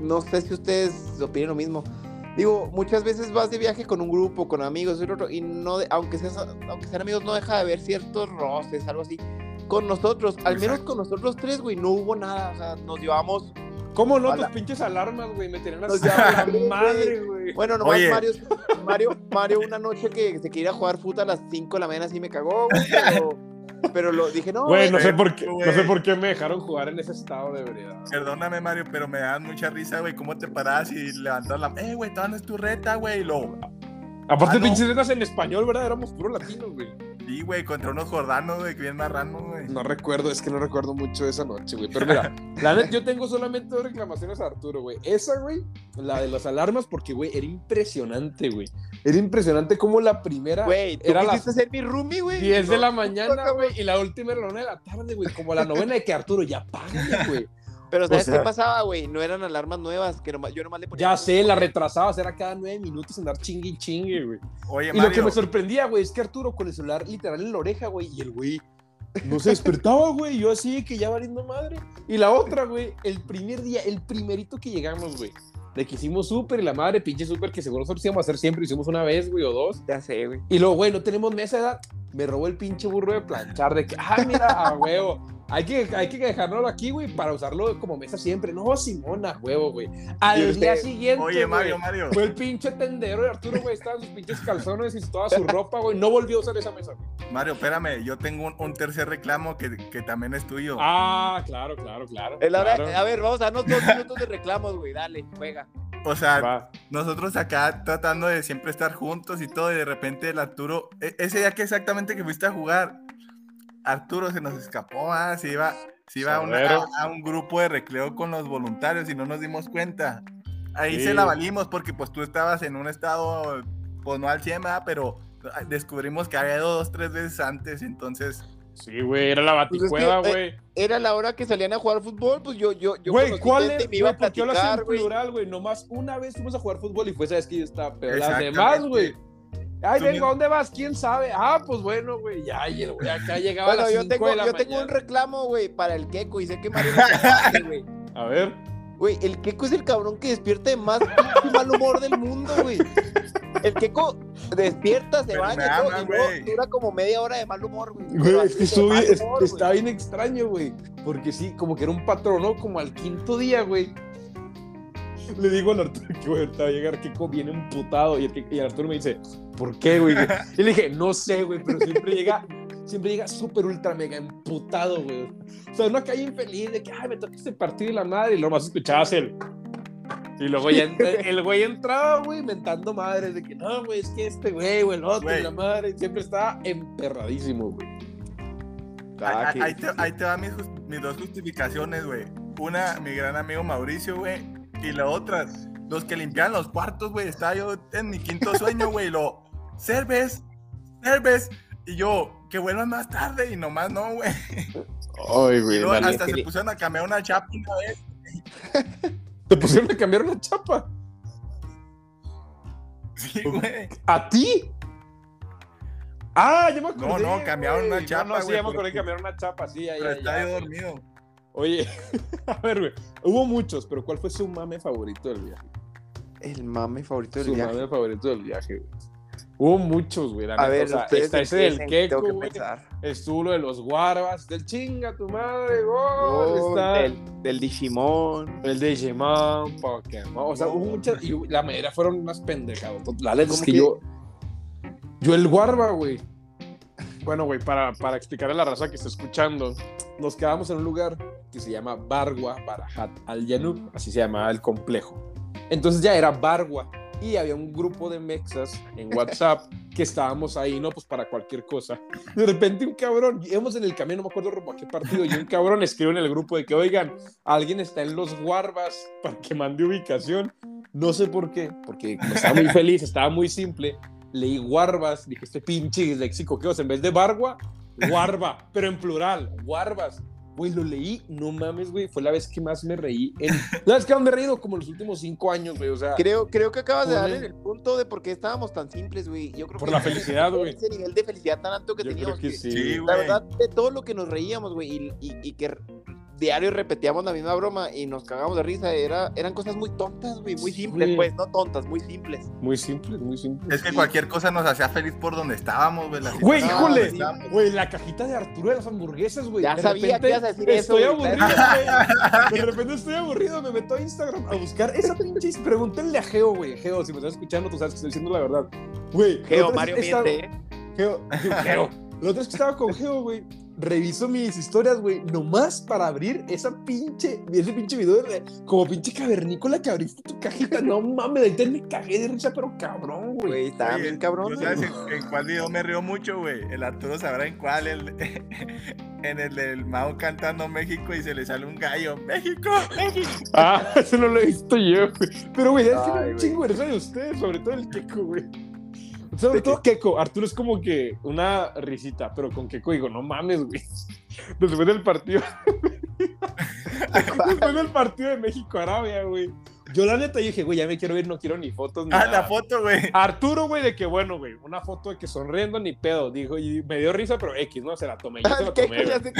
no sé si ustedes opinen lo mismo. Digo, muchas veces vas de viaje con un grupo, con amigos, y, otro, y no, de- aunque, seas, aunque sean amigos, no deja de haber ciertos roces, algo así. Con nosotros, al menos Exacto. con nosotros tres, güey, no hubo nada, o sea, nos llevamos... ¿Cómo no? Tus pinches alarmas, güey. Me tenían así la madre, güey. Bueno, nomás Oye. Mario, Mario, Mario una noche que se quería jugar fútbol a las 5 de la mañana así me cagó, güey, pero, pero lo dije, no, Güey, no güey, sé por qué, güey. no sé por qué me dejaron jugar en ese estado de ebriedad. Perdóname, Mario, pero me dan mucha risa, güey. ¿Cómo te paras y levantas la. Eh, güey, todavía no es tu reta, güey. Y Lo. Aparte, Ah, no. pinches letras en español, ¿verdad? Éramos puro latinos, güey. Sí, güey, contra unos jordanos, güey, que bien marrano, güey. No recuerdo, es que no recuerdo mucho esa noche, güey. Pero mira, la yo tengo solamente dos reclamaciones a Arturo, güey. Esa, güey, la de las alarmas, porque, güey, era impresionante, güey. Era impresionante como la primera Güey, tú era quisiste ser mi roomie, güey. 10 de No, la no, mañana, güey, y la última era la una de la tarde, güey. Como la novena de que Arturo, ya págale, güey. Pero ¿sabes sea- qué pasaba, güey? No eran alarmas nuevas, que nomás- yo nomás le ponía... Ya sé, la retrasabas, era cada nueve minutos andar chingue y chingue, güey. Oye, Y lo que me sorprendía, güey, es que Arturo con el celular literal en la oreja, güey, y el güey no se despertaba, güey. Yo así que ya valiendo madre. Y la otra, güey, el primer día, el primerito que llegamos, güey, de que hicimos súper y la madre, pinche súper, que seguro nosotros íbamos a hacer siempre, hicimos una vez, güey, o dos. Ya sé, güey. Y luego, güey, no tenemos mesa de edad. Me robó el pinche burro de planchar, de que, ah, mira, a huevo. Hay que, hay que dejarlo aquí, güey, para usarlo como mesa siempre. No, Simona, huevo, güey. Al día siguiente, Oye, güey, Mario, Mario. fue el pinche tendero de Arturo, güey. Estaban sus pinches calzones y toda su ropa, güey. No volvió a usar esa mesa, güey. Mario, espérame. Yo tengo un, un tercer reclamo que, que también es tuyo. Ah, claro, claro, claro. Claro. A ver, vamos a darnos dos minutos de reclamos, güey. Dale, juega. O sea, Va. nosotros acá tratando de siempre estar juntos y todo, y de repente el Arturo, e- ese día que exactamente que fuiste a jugar, Arturo se nos escapó, ah, se iba, se iba a, una- Sabero. a- a un grupo de recreo con los voluntarios y no nos dimos cuenta. Ahí Sí. se la valimos porque pues tú estabas en un estado, pues no al 100, ¿verdad? pero descubrimos que había ido dos, tres veces antes, entonces... Sí, güey, era la Pues es que, baticueva, eh, güey. Era la hora que salían a jugar fútbol, pues yo, yo, yo Güey, ¿cuál es? me iba a Güey, ¿Por qué hablas en platicar, güey. plural, güey? Nomás una vez fuimos a jugar fútbol y fue esa vez que yo estaba, pero las Exactamente. demás, güey. Ay, Tú vengo. ¿a dónde vas? ¿Quién sabe? Ah, pues bueno, güey. Ya, y el güey acá llegaba a Bueno, las yo 5 tengo, de la yo tengo un reclamo, güey, para el Keko y sé que Mario no se sabe, güey. A ver. Güey, el Keko es el cabrón que despierta de más mal humor del mundo, güey. El Keko despierta, se baña y luego dura como media hora de mal humor, güey. Güey, es que es- güey. está bien extraño, güey. Porque sí, como que era un patrón, ¿no? Como al quinto día, güey. Le digo al Arturo que, güey, ahorita va a llegar Kiko bien emputado. Y el, Kiko- y el Arturo me dice, ¿por qué, güey? Y le dije, no sé, güey, pero siempre llega, siempre llega súper ultra mega emputado, güey. O sea, uno cae infeliz de que, ay, me toca este partido y la madre. Y lo más escuchabas el. Y luego ya el güey entraba, güey, mentando madres de que no, güey, es que este güey, güey, el otro, y Güey. la madre. Siempre estaba emperradísimo, güey. Ah, ahí, ahí te, ahí te van mis, mis dos justificaciones, güey. Una, mi gran amigo Mauricio, güey. Y la otra, los que limpiaban los cuartos, güey. Estaba yo en mi quinto sueño, güey. Lo, cerves, cerves. Y yo, que vuelvan más tarde. Y nomás no, güey. Ay, güey, dale. hasta se pusieron a cambiar una chapa una vez. Te pusieron a cambiar una chapa. Sí, güey. ¿A ti? Ah, ya me acordé. No, no, cambiaron una chapa, No, no, sí, güey, ya me acordé que cambiaron una chapa, sí, ya, Pero estaba yo dormido. Oye, a ver, güey. Hubo muchos, pero ¿cuál fue su mame favorito del viaje? El mame favorito del Su viaje. mame favorito del viaje, güey. Hubo muchos, güey. la A ver, o sea, está ese del Keiko, que güey. Estuvo lo de los guarbas, del chinga tu madre, gol. Oh, está del, del Digimon. el de Digimon, Pokémon. O sea, hubo muchas. Y la mayoría fueron unas pendejadas. La neta es que- yo. Yo el guarba, güey. Bueno, güey, para, para explicarle a la raza que está escuchando, nos quedamos en un lugar que se llama Bargua Barahat al Yanub, así se llamaba el complejo. Entonces ya era Bargua y había un grupo de mexas en WhatsApp que estábamos ahí, ¿no? Pues para cualquier cosa. De repente un cabrón, íbamos en el camino, no me acuerdo rumbo a qué partido, y un cabrón escribió en el grupo de que, oigan, alguien está en los guarbas para que mande ubicación. No sé por qué, porque estaba muy feliz, estaba muy simple. Leí guarbas, dije, este pinche léxico, ¿qué En vez de bargua, guarba, pero en plural, guarbas. Güey, lo leí, no mames, güey, fue la vez que más me reí. En... La vez que me he reído como los últimos cinco años, güey, o sea. Creo, creo que acabas de dar el- en el punto de por qué estábamos tan simples, güey. Yo creo Por que la felicidad, güey. Ese nivel de felicidad tan alto que Yo creo teníamos. que que- sí. Sí, La güey. verdad, de todo lo que nos reíamos, güey, y, y- y que diario repetíamos la misma broma y nos cagamos de risa, era, eran cosas muy tontas, güey, muy simples, Sí. pues, no tontas, muy simples. Muy simple, muy simple. Es que cualquier cosa nos hacía feliz por donde estábamos, güey. Güey, híjole, güey, la cajita de Arturo de las hamburguesas, güey. Ya De sabía repente que ibas a decir eso, Estoy aburrido, güey. De repente estoy aburrido, me meto a Instagram a buscar esa pinche. Pregúntenle a Geo, güey. Geo, si me estás escuchando, tú sabes que estoy diciendo la verdad. Güey, Geo, Mario miente, ¿eh? Geo, Geo. La otra vez que estaba con Geo, güey, reviso mis historias, güey, nomás para abrir esa pinche, ese pinche video de como pinche cavernícola que abriste tu cajita. No mames, ahí te me cagué de risa, pero cabrón, güey. Güey, estaba bien cabrón. ¿tú güey. ¿Sabes en, en cuál video me río mucho, güey? El Arturo sabrá en cuál. El, en el del Mao cantando México y se le sale un gallo. ¡México! ¡México! Ah, eso no lo he visto yo, güey. Pero, güey, es que un chingo de risa de ustedes, sobre todo el Keko, güey. Sobre todo Keko. Arturo es como que una risita, pero con Keko digo, no mames, güey. Después del partido. Después del partido de México-Arabia, güey. Yo, la neta, dije, güey, ya me quiero ir, no quiero ni fotos ni Ah, nada. la foto, güey. Arturo, güey, de que bueno, güey, una foto de que sonriendo ni pedo, dijo, y me dio risa, pero X, ¿no? Se la tomé, yo se la ¿Qué tomé, cuál-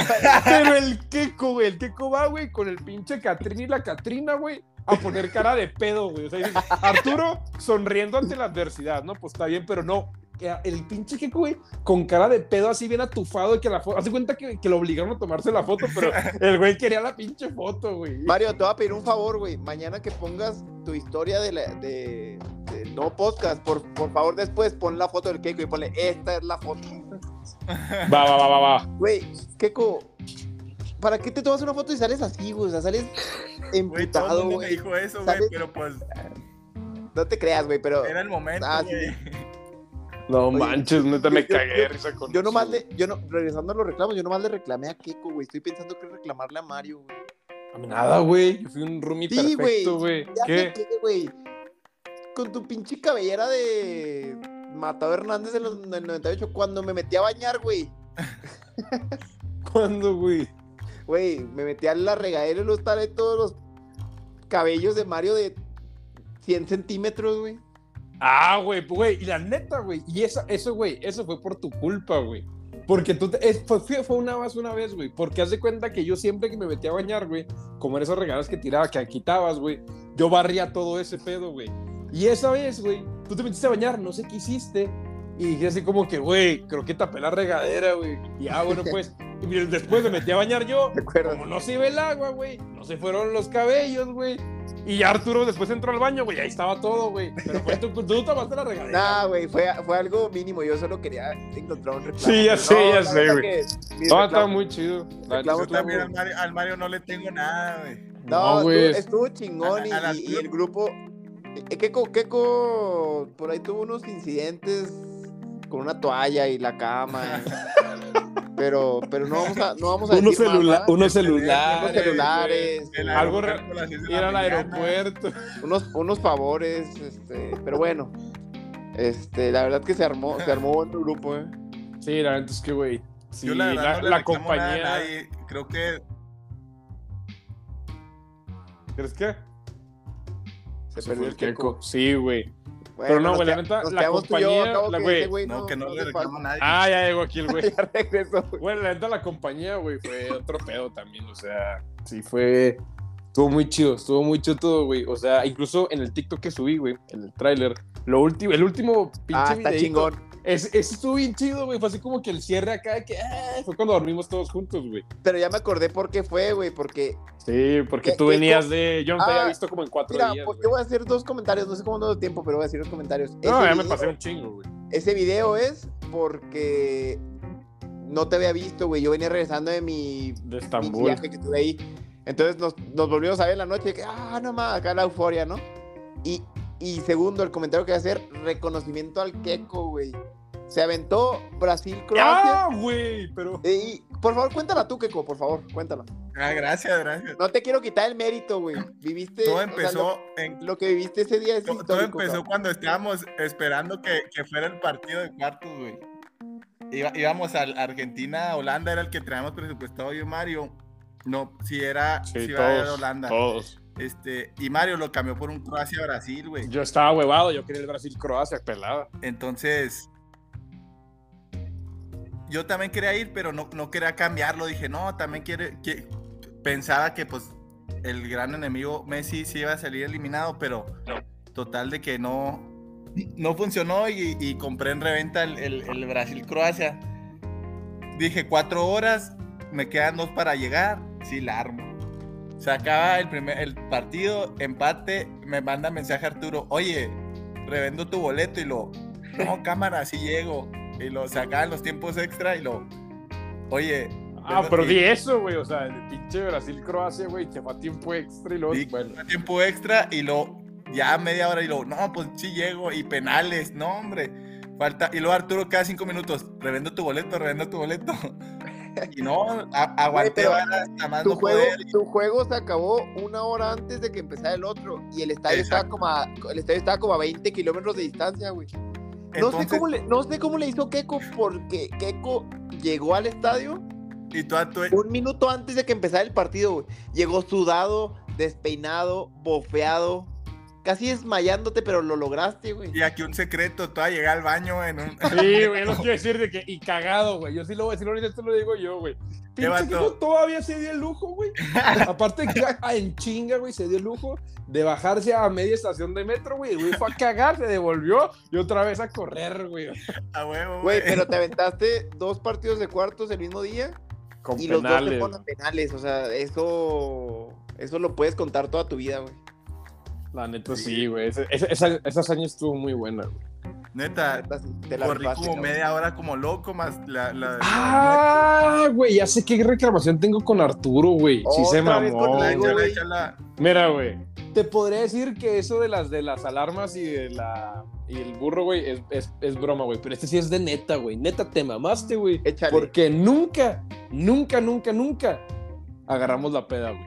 Pero el Keko, güey, el Keko va, güey, con el pinche Catrín y la Catrina, güey, a poner cara de pedo, güey. O sea, dices, Arturo sonriendo ante la adversidad, ¿no? Pues está bien, pero no. que El pinche Keko, güey, con cara de pedo así bien atufado y que la foto. Hace cuenta que, que lo obligaron a tomarse la foto, pero el güey quería la pinche foto, güey. Mario, te voy a pedir un favor, güey. Mañana que pongas tu historia de, la, de, de no podcast, por, por favor, después pon la foto del Keiko y ponle, esta es la foto. Va, va, va, va, va. Güey, Keiko, ¿para qué te tomas una foto y sales así, güey? O sea, sales Güey, emputado, mundo me güey. dijo eso, güey. Pero pues No te creas, güey, pero era el momento, Ah, sí. güey. No Oye, manches, neta me yo- yo- cagué de risa con yo nomás güey. le, yo no, regresando a los reclamos, yo nomás le reclamé a Keiko, güey. Estoy pensando que reclamarle a Mario, güey. A mí Nada, güey. Yo fui un roomie Sí, perfecto, güey. Ya ¿Qué? güey. Con tu pinche cabellera de Matado Hernández en los- en el 98, cuando me metí a bañar, güey. ¿Cuándo, güey? Güey, me metí a la regadera y los talé todos los cabellos de Mario de 100 centímetros, güey. Ah, güey, güey, y la neta, güey, y esa, eso, güey, eso fue por tu culpa, güey. Porque tú, te- es- fue, fue una vez, una vez, güey, porque haz de cuenta que yo siempre que me metí a bañar, güey, como en esas regalas que tiraba, que quitabas, güey, yo barría todo ese pedo, güey. Y esa vez, güey, tú te metiste a bañar, no sé qué hiciste, y dije así como que, güey, creo que tapé la regadera, güey. Y ah, bueno, pues, después me metí a bañar yo, como no se iba el agua, güey, no se fueron los cabellos, güey. Y ya Arturo después entró al baño, güey, ahí estaba todo, güey. Pero fue tú, tú tapaste la regadera. Nah, güey, fue, fue algo mínimo. Yo solo quería encontrar un reclamo. Sí, ya sé, ya sé, güey. No, reclamo- estaba muy chido. Reclamo Yo también al Mario, al Mario no le tengo nada, güey. No, güey. estuvo, estuvo chingón y, A- a las- y- y el grupo. eh, Keiko, Keiko por ahí tuvo unos incidentes con una toalla y la cama. pero, pero no vamos a, no vamos a Unos, decir más, celula- ¿verdad? unos Unos celulares. celulares, El Algo Ir al aeropuerto. unos, unos favores, este, pero bueno. Este, la verdad que se armó, se armó buen grupo, eh. Sí, la neta es que, güey. Sí, Yo la la, verdad no la compañía. nadie. Creo que ¿Crees que? Se Se perdió el Keiko. Sí, güey. Bueno, Pero no, güey, la neta, la yo, compañía, acabo la que güey- no, que no le hace reclamo a nadie. Ah, ya llegó aquí el güey. Ya regresó, güey. Bueno, la neta, la compañía, güey, fue otro pedo también. O sea, sí fue. Estuvo muy chido, estuvo muy chido todo, güey. O sea, incluso en el TikTok que subí, güey, en el tráiler, lo último, el último pinche Ah, está videíto, chingón. Ese, ese estuvo bien chido, güey. Fue así como que el cierre acá que ah, fue cuando dormimos todos juntos, güey. Pero ya me acordé por qué fue, güey, porque Sí, porque ¿Qué- tú qué venías de. Yo no te Ah, había visto como en cuatro Mira, días. pues, yo voy a hacer dos comentarios, no sé cómo no doy tiempo, pero voy a decir dos comentarios. No, Ese ya me pasé un chingo, güey. ese video es porque no te había visto, güey. Yo venía regresando de mi, De mi Estambul. viaje que tuve ahí. Entonces nos, nos volvimos a ver en la noche. Que, ah, no más, acá la euforia, ¿no? Y, y segundo, el comentario que voy a hacer: reconocimiento al Keco, güey. Se aventó Brasil-Croacia. ¡Ah, güey! Pero. Y, por favor, cuéntala tú, Keco, por favor, cuéntala. Ah, gracias, gracias. No te quiero quitar el mérito, güey. Viviste. Todo o sea, empezó en lo, lo que viviste ese día es Todo, todo empezó cabrón. cuando estábamos esperando que, que fuera el partido de cuartos, güey. Iba- íbamos a Argentina, Holanda era el que traíamos presupuestado yo Mario. No, si era, Sí, si iba a todos. Holanda. Todos. Este, y Mario lo cambió por un Croacia-Brasil, güey. Yo estaba huevado, yo quería el Brasil-Croacia, pelada. Entonces, yo también quería ir, pero no, no quería cambiarlo. Dije, no, también quiere, que pensaba que pues el gran enemigo Messi sí iba a salir eliminado, pero total de que no, no funcionó y, y compré en reventa el, el- el Brasil-Croacia. Dije, cuatro horas, me quedan dos para llegar, sí la armo. Se acaba el, primer, el partido, empate, me manda mensaje Arturo, oye, revendo tu boleto y lo, no, cámara, sí llego. Y lo sacaban los tiempos extra y lo, oye, Ah, Pero- y- di eso, güey. O sea, el pinche Brasil-Croacia, güey, se fue a tiempo extra y luego. di Bueno. tiempo extra y lo, ya media hora y lo, no, pues sí llego y penales, no, hombre. Falta, y luego Arturo cada cinco minutos, revendo tu boleto, revendo tu boleto. Y no, a- aguanté más Tu no juego, poder. tu juego se acabó una hora antes de que empezara el otro. Y el estadio, estaba como, a, el estadio estaba como a 20 kilómetros de distancia, güey. No, sé cómo le, no sé cómo le hizo Keco porque Keco llegó al estadio y tú, tú, un minuto antes de que empezara el partido, güey. Llegó sudado, despeinado, bofeado, casi desmayándote, pero lo lograste, güey. y aquí un secreto, tú llegué al baño en un... Sí, güey, no quiero decir de que. Y cagado, güey. Yo sí lo voy a decir ahorita, esto lo digo yo, güey. Pinche? Kiko todavía se dio el lujo, güey. Aparte, que en chinga, güey, se dio el lujo de bajarse a media estación de metro, güey. Güey fue a cagar, se devolvió y otra vez a correr, güey. A huevo, Güey, pero te aventaste dos partidos de cuartos el mismo día Con y los dos te penales. ponen penales. O sea, eso, eso lo puedes contar toda tu vida, güey. La neta, sí, güey. Ese- Esa, esa hazaña estuvo muy buena, güey. Neta, Neta, sí, te la corrí como cabrón. media hora como loco, más la... la- Ah, güey, ya sé qué reclamación tengo con Arturo, güey. Sí se mamó. conmigo, la- güey. güey. échala- Mira, güey. Te podría decir que eso de las de las alarmas y de la y el burro, güey, es, es, es broma, güey. Pero este sí es de neta, güey. Neta, te mamaste, güey. Échale. Porque nunca, nunca, nunca, nunca agarramos la peda, güey.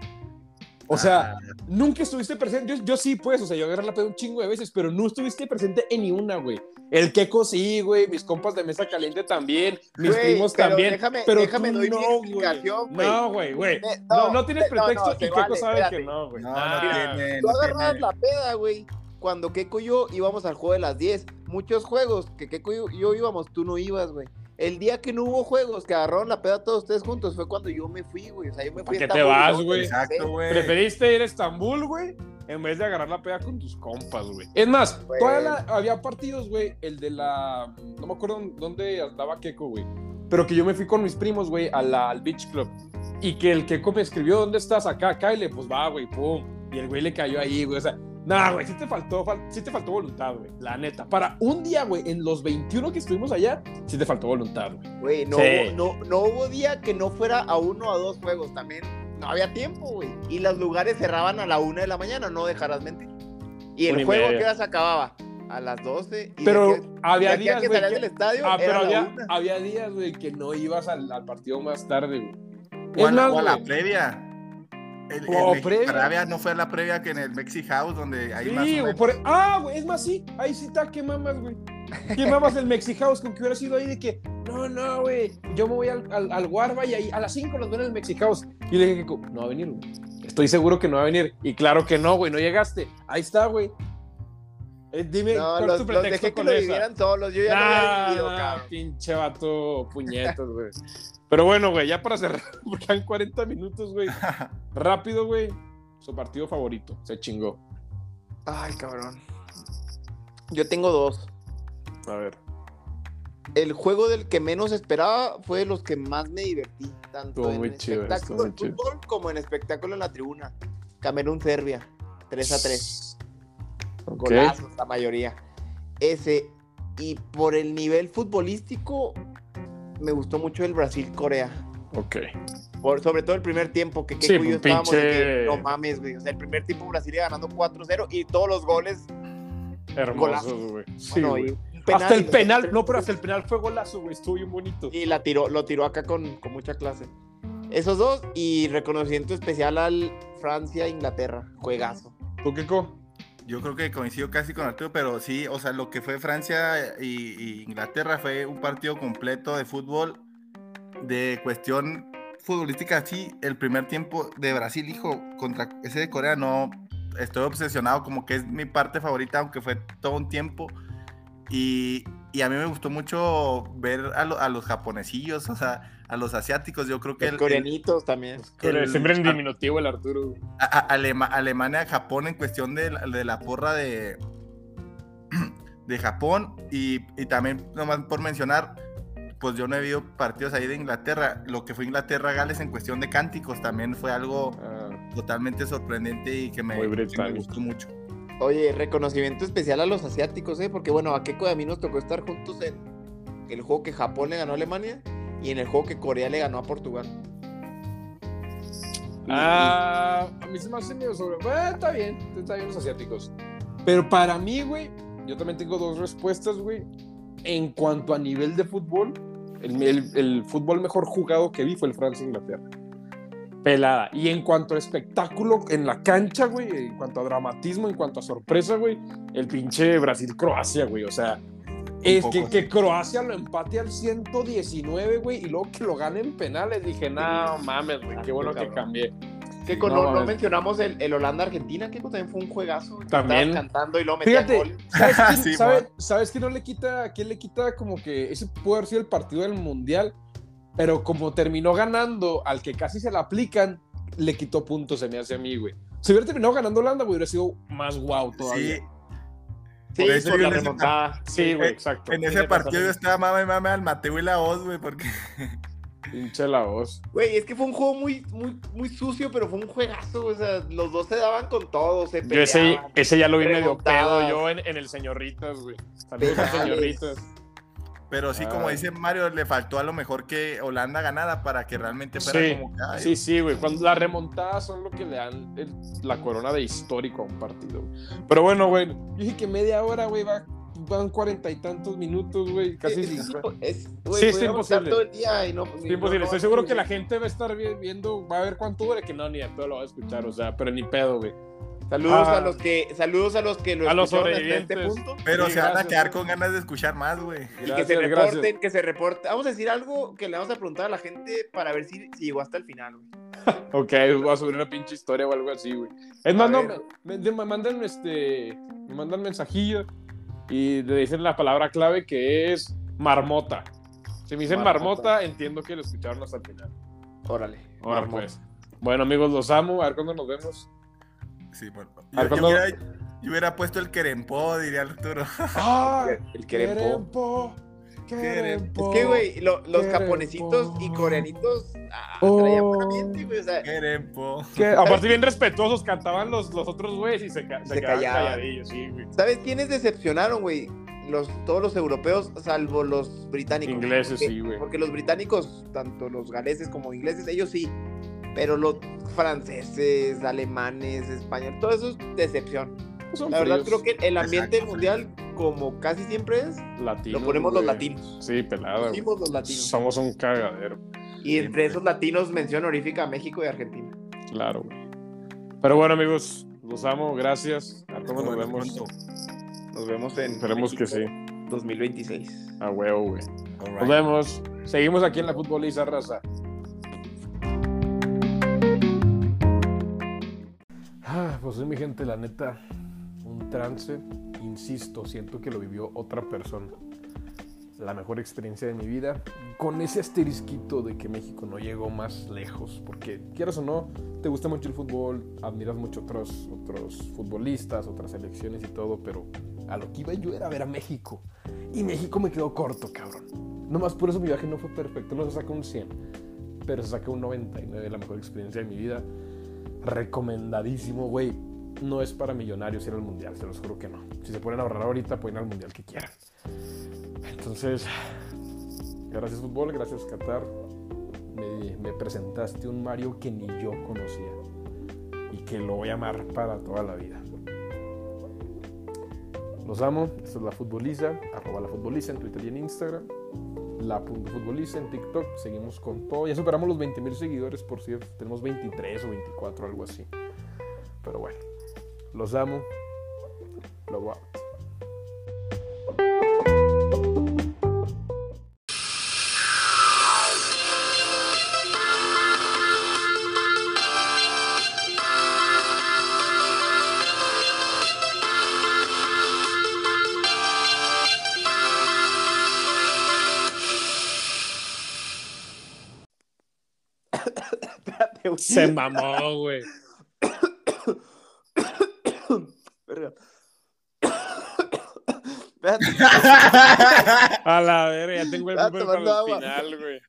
O sea, Ah, nunca estuviste presente. Yo, yo sí, pues, o sea, yo agarré la peda un chingo de veces, pero no estuviste presente en ni una, güey. El Keko sí, güey. Mis compas de mesa caliente también. Mis Güey, primos pero también. déjame- pero déjame tú doy mi no, güey. explicación, güey. No, güey, güey. No, no tienes no, no, pretexto y Keko vale, sabe espérate. que no, güey. no, Ah, no tiene, Tú no agarrabas la peda, güey. Cuando Keiko y yo íbamos al juego de las 10. Muchos juegos que Keiko y yo íbamos, tú no ibas, güey. El día que no hubo juegos, que agarraron la peda todos ustedes juntos, fue cuando yo me fui, güey. O sea, yo me fui ¿Para a qué te vas, güey? Exacto, güey. Preferiste ir a Estambul, güey, en vez de agarrar la peda con tus compas, güey. Es más, todavía la- había partidos, güey, el de la... No me acuerdo dónde andaba Keko, güey. Pero que yo me fui con mis primos, güey, al Beach Club. Y que el Keko me escribió, ¿dónde estás? Acá, Kyle. Pues va, güey, pum. Y el güey le cayó ahí, güey. O sea, nah, güey, sí te faltó, fal- sí te faltó voluntad, güey. La neta. Para un día, güey, en los 21 que estuvimos allá, sí te faltó voluntad, güey. Güey, no, Sí. no, no hubo día que no fuera a uno o a dos juegos también. No había tiempo, güey. Y los lugares cerraban a la una de la mañana, no dejarás mentir. Y el juego, ¿a media. ¿qué hora se acababa? A las 12. Y de Pero había días, que güey, salías que- del estadio, Ah, pero había, días, güey, que no ibas al, al partido más tarde, güey. O a, la, más, o a la güey. previa. El, O el previa. Arabia no fue a la previa que en el Mexi House, donde más o Sí, menos- por- Ah, güey, es más, sí. Ahí sí está, qué mamas, güey. ¿Qué mamas el Mexi House? Con que hubiera sido ahí de que, no, no, güey, yo me voy al, al, al Guarba y ahí a las 5 nos ven en el Mexi House. Y le dije, no va a venir, güey. Estoy seguro que no va a venir. Y claro que no, güey, no llegaste. Ahí está, güey. Eh, dime, No, ¿cuál los, es tu los pretexto dejé que con lo esa? vivieran solos. Yo ya no había Nah, vivido, nah, cabrón. pinche vato, puñetas, güey. Pero bueno, güey, ya para cerrar, porque han 40 minutos, güey. Rápido, güey. Su partido favorito, se chingó. Ay, cabrón. Yo tengo dos. A ver. El juego del que menos esperaba fue de los que más me divertí. Tanto Estuvo en muy chido, espectáculo muy chido. fútbol como en espectáculo en la tribuna. Camerún-Serbia. 3 a 3. Ok. Golazos, la mayoría. Ese. Y por el nivel futbolístico, me gustó mucho el Brasil-Corea. Ok. Por, sobre todo el primer tiempo, que, que Sí, un estábamos pinche- que, no mames, güey. O sea, el primer tiempo Brasil iba ganando 4-0 y todos los goles. Hermosos, güey. Sí, bueno, penal hasta el penal, no, pero hasta el penal fue golazo, güey. Estuvo bien bonito. Y la tiró, lo tiró acá con, con mucha clase. Esos dos y reconocimiento especial al Francia-Inglaterra. Juegazo. ¿Tú qué co? Yo creo que coincido casi con Arturo, pero sí, o sea, lo que fue Francia y, Inglaterra fue un partido completo de fútbol, de cuestión futbolística, sí, el primer tiempo de Brasil, hijo, contra ese de Corea, no, estoy obsesionado, como que es mi parte favorita, aunque fue todo un tiempo, y, y a mí me gustó mucho ver a, lo- a los japonesillos, o sea, a los asiáticos, yo creo que Los el- el- coreanitos también. el- Siempre en diminutivo el Arturo. güey. a- a- Alema- Alemania, Japón en cuestión de, la- de la porra de, de Japón y, y también nomás por mencionar, pues yo no he visto partidos ahí de Inglaterra, lo que fue Inglaterra-Gales en cuestión de cánticos también fue algo Ah, totalmente sorprendente y que me, que me gustó mucho. Oye, reconocimiento especial a los asiáticos, ¿eh? Porque bueno, a Keiko y a mí nos tocó estar juntos en el juego que Japón le ganó a Alemania y en el juego que Corea le ganó a Portugal. Ah, a mí se me hace medio sobre. Bueno, está bien, está bien los asiáticos. Pero para mí, güey, yo también tengo dos respuestas, güey. En cuanto a nivel de fútbol, el, el- el fútbol mejor jugado que vi fue el Francia-Inglaterra. Pelada. Y en cuanto a espectáculo en la cancha, güey, en cuanto a dramatismo, en cuanto a sorpresa, güey, el pinche Brasil-Croacia, güey. O sea, es que, que Croacia lo empate al 119, güey, y luego que lo gane en penales. Dije, no mames, güey, qué bueno que cambié. Que con, No, no, mencionamos el, el Holanda-Argentina, que también fue un juegazo. También. cantando y lo metías Fíjate, gol. ¿sabes quién, Sí, sabe-. ¿sabes quién no le quita? ¿Quién le quita como que ese puede haber sido el partido del mundial? Pero como terminó ganando al que casi se la aplican, le quitó puntos, se me hace a mí, güey. Si hubiera terminado ganando Holanda, güey, hubiera sido más guau todavía. Sí, Sí, de hecho, por yo la en ese- remontada. Sí, güey, Eh, exacto. en ese partido yo estaba mame mame al Mateo y la voz, güey, porque Pinche la voz. Güey, es que fue un juego muy, muy, muy sucio, pero fue un juegazo. O sea, los dos se daban con todo, se Yo ese, peleaban. ese ya lo vi medio pedo yo en, en el señoritas, güey. Saludos a Penales. Pero sí, como dice Mario, le faltó a lo mejor que Holanda ganara para que realmente fuera Sí, como sí, sí, güey. Cuando las remontadas son lo que le dan el- la corona de histórico a un partido. güey. Pero bueno, güey. Yo dije que media hora, güey, va, van cuarenta y tantos minutos, güey. Casi Es- es es- Sí, güey, es imposible. todo el día y no. Es imposible. Estoy seguro que la gente va a estar vi- viendo, va a ver cuánto dure, que no, ni a todo lo va a escuchar, o sea, pero ni pedo, güey. Saludos Ah. a los que, saludos a los que lo A los hasta este punto. Pero Sí, se van a quedar con ganas de escuchar más, güey. Y que se reporten, gracias. que se reporten. Vamos a decir algo que le vamos a preguntar a la gente para ver si, si llegó hasta el final, güey. Ok, voy a subir una pinche historia o algo así, güey. Es más, no, me, me- me mandan este. Me mandan mensajillo y le dicen la palabra clave que es marmota. Si me dicen marmota, Marmota. entiendo que lo escucharon hasta el final. Órale. Ahora pues. Bueno, amigos, los amo. A ver cuándo nos vemos. Sí, ver, Yo, hubiera, yo hubiera puesto el querempó, diría Arturo. ¡Ah! El querempo. Querempo. Es que, güey, lo- los Querempo. japonesitos y coreanitos ah, Oh. traían buen ambiente, güey. O sea, Querempo. Que, aparte, bien respetuosos, cantaban los, los otros güeyes y se, se callaban. calladillos, sí, güey. ¿sabes quiénes decepcionaron, güey? Los, todos los europeos, salvo los británicos. Ingleses, Porque- sí, güey. Porque los británicos, tanto los galeses como ingleses, ellos sí. Pero los franceses, alemanes, españoles, todo eso es decepción. Son La verdad, fríos. creo que el ambiente Exacto, mundial, como casi siempre es, Latinos, lo ponemos los latinos. Sí. Pusimos los latinos. Somos un cagadero. Y entre esos latinos, mención honorífica a México y Argentina. Claro, güey. Pero bueno, amigos, los amo, gracias. A todos nos Nos vemos pronto. Nos vemos en Esperemos que sí. México 2026. A huevo, güey. Nos vemos. Seguimos aquí en la futboliza raza. Ah, pues mi gente, la neta, un trance, insisto, siento que lo vivió otra persona. La mejor experiencia de mi vida, con ese asterisquito de que México no llegó más lejos, porque quieras o no, te gusta mucho el fútbol, admiras mucho otros, otros futbolistas, otras selecciones y todo, pero a lo que iba yo era ver a México. Y México me quedó corto, cabrón. Nomás por eso mi viaje no fue perfecto, no se saca un 100, pero se saca un 99, la mejor experiencia de mi vida. Recomendadísimo, güey. No es para millonarios ir al mundial, se los juro que no. Si se pueden ahorrar ahorita, pueden ir al mundial que quieran. Entonces, gracias fútbol, gracias Qatar. Me, presentaste un Mario que ni yo conocía y que lo voy a amar para toda la vida. Los amo, esta es la futboliza, arroba la futboliza en Twitter y en Instagram, la punto futboliza en TikTok, seguimos con todo, ya superamos los 20 mil seguidores por cierto, tenemos 23 o 24, algo así. Pero bueno, los amo, love out. Se mamó, güey. Verga. A la verga, ya tengo el Ah, tomando para el final, güey.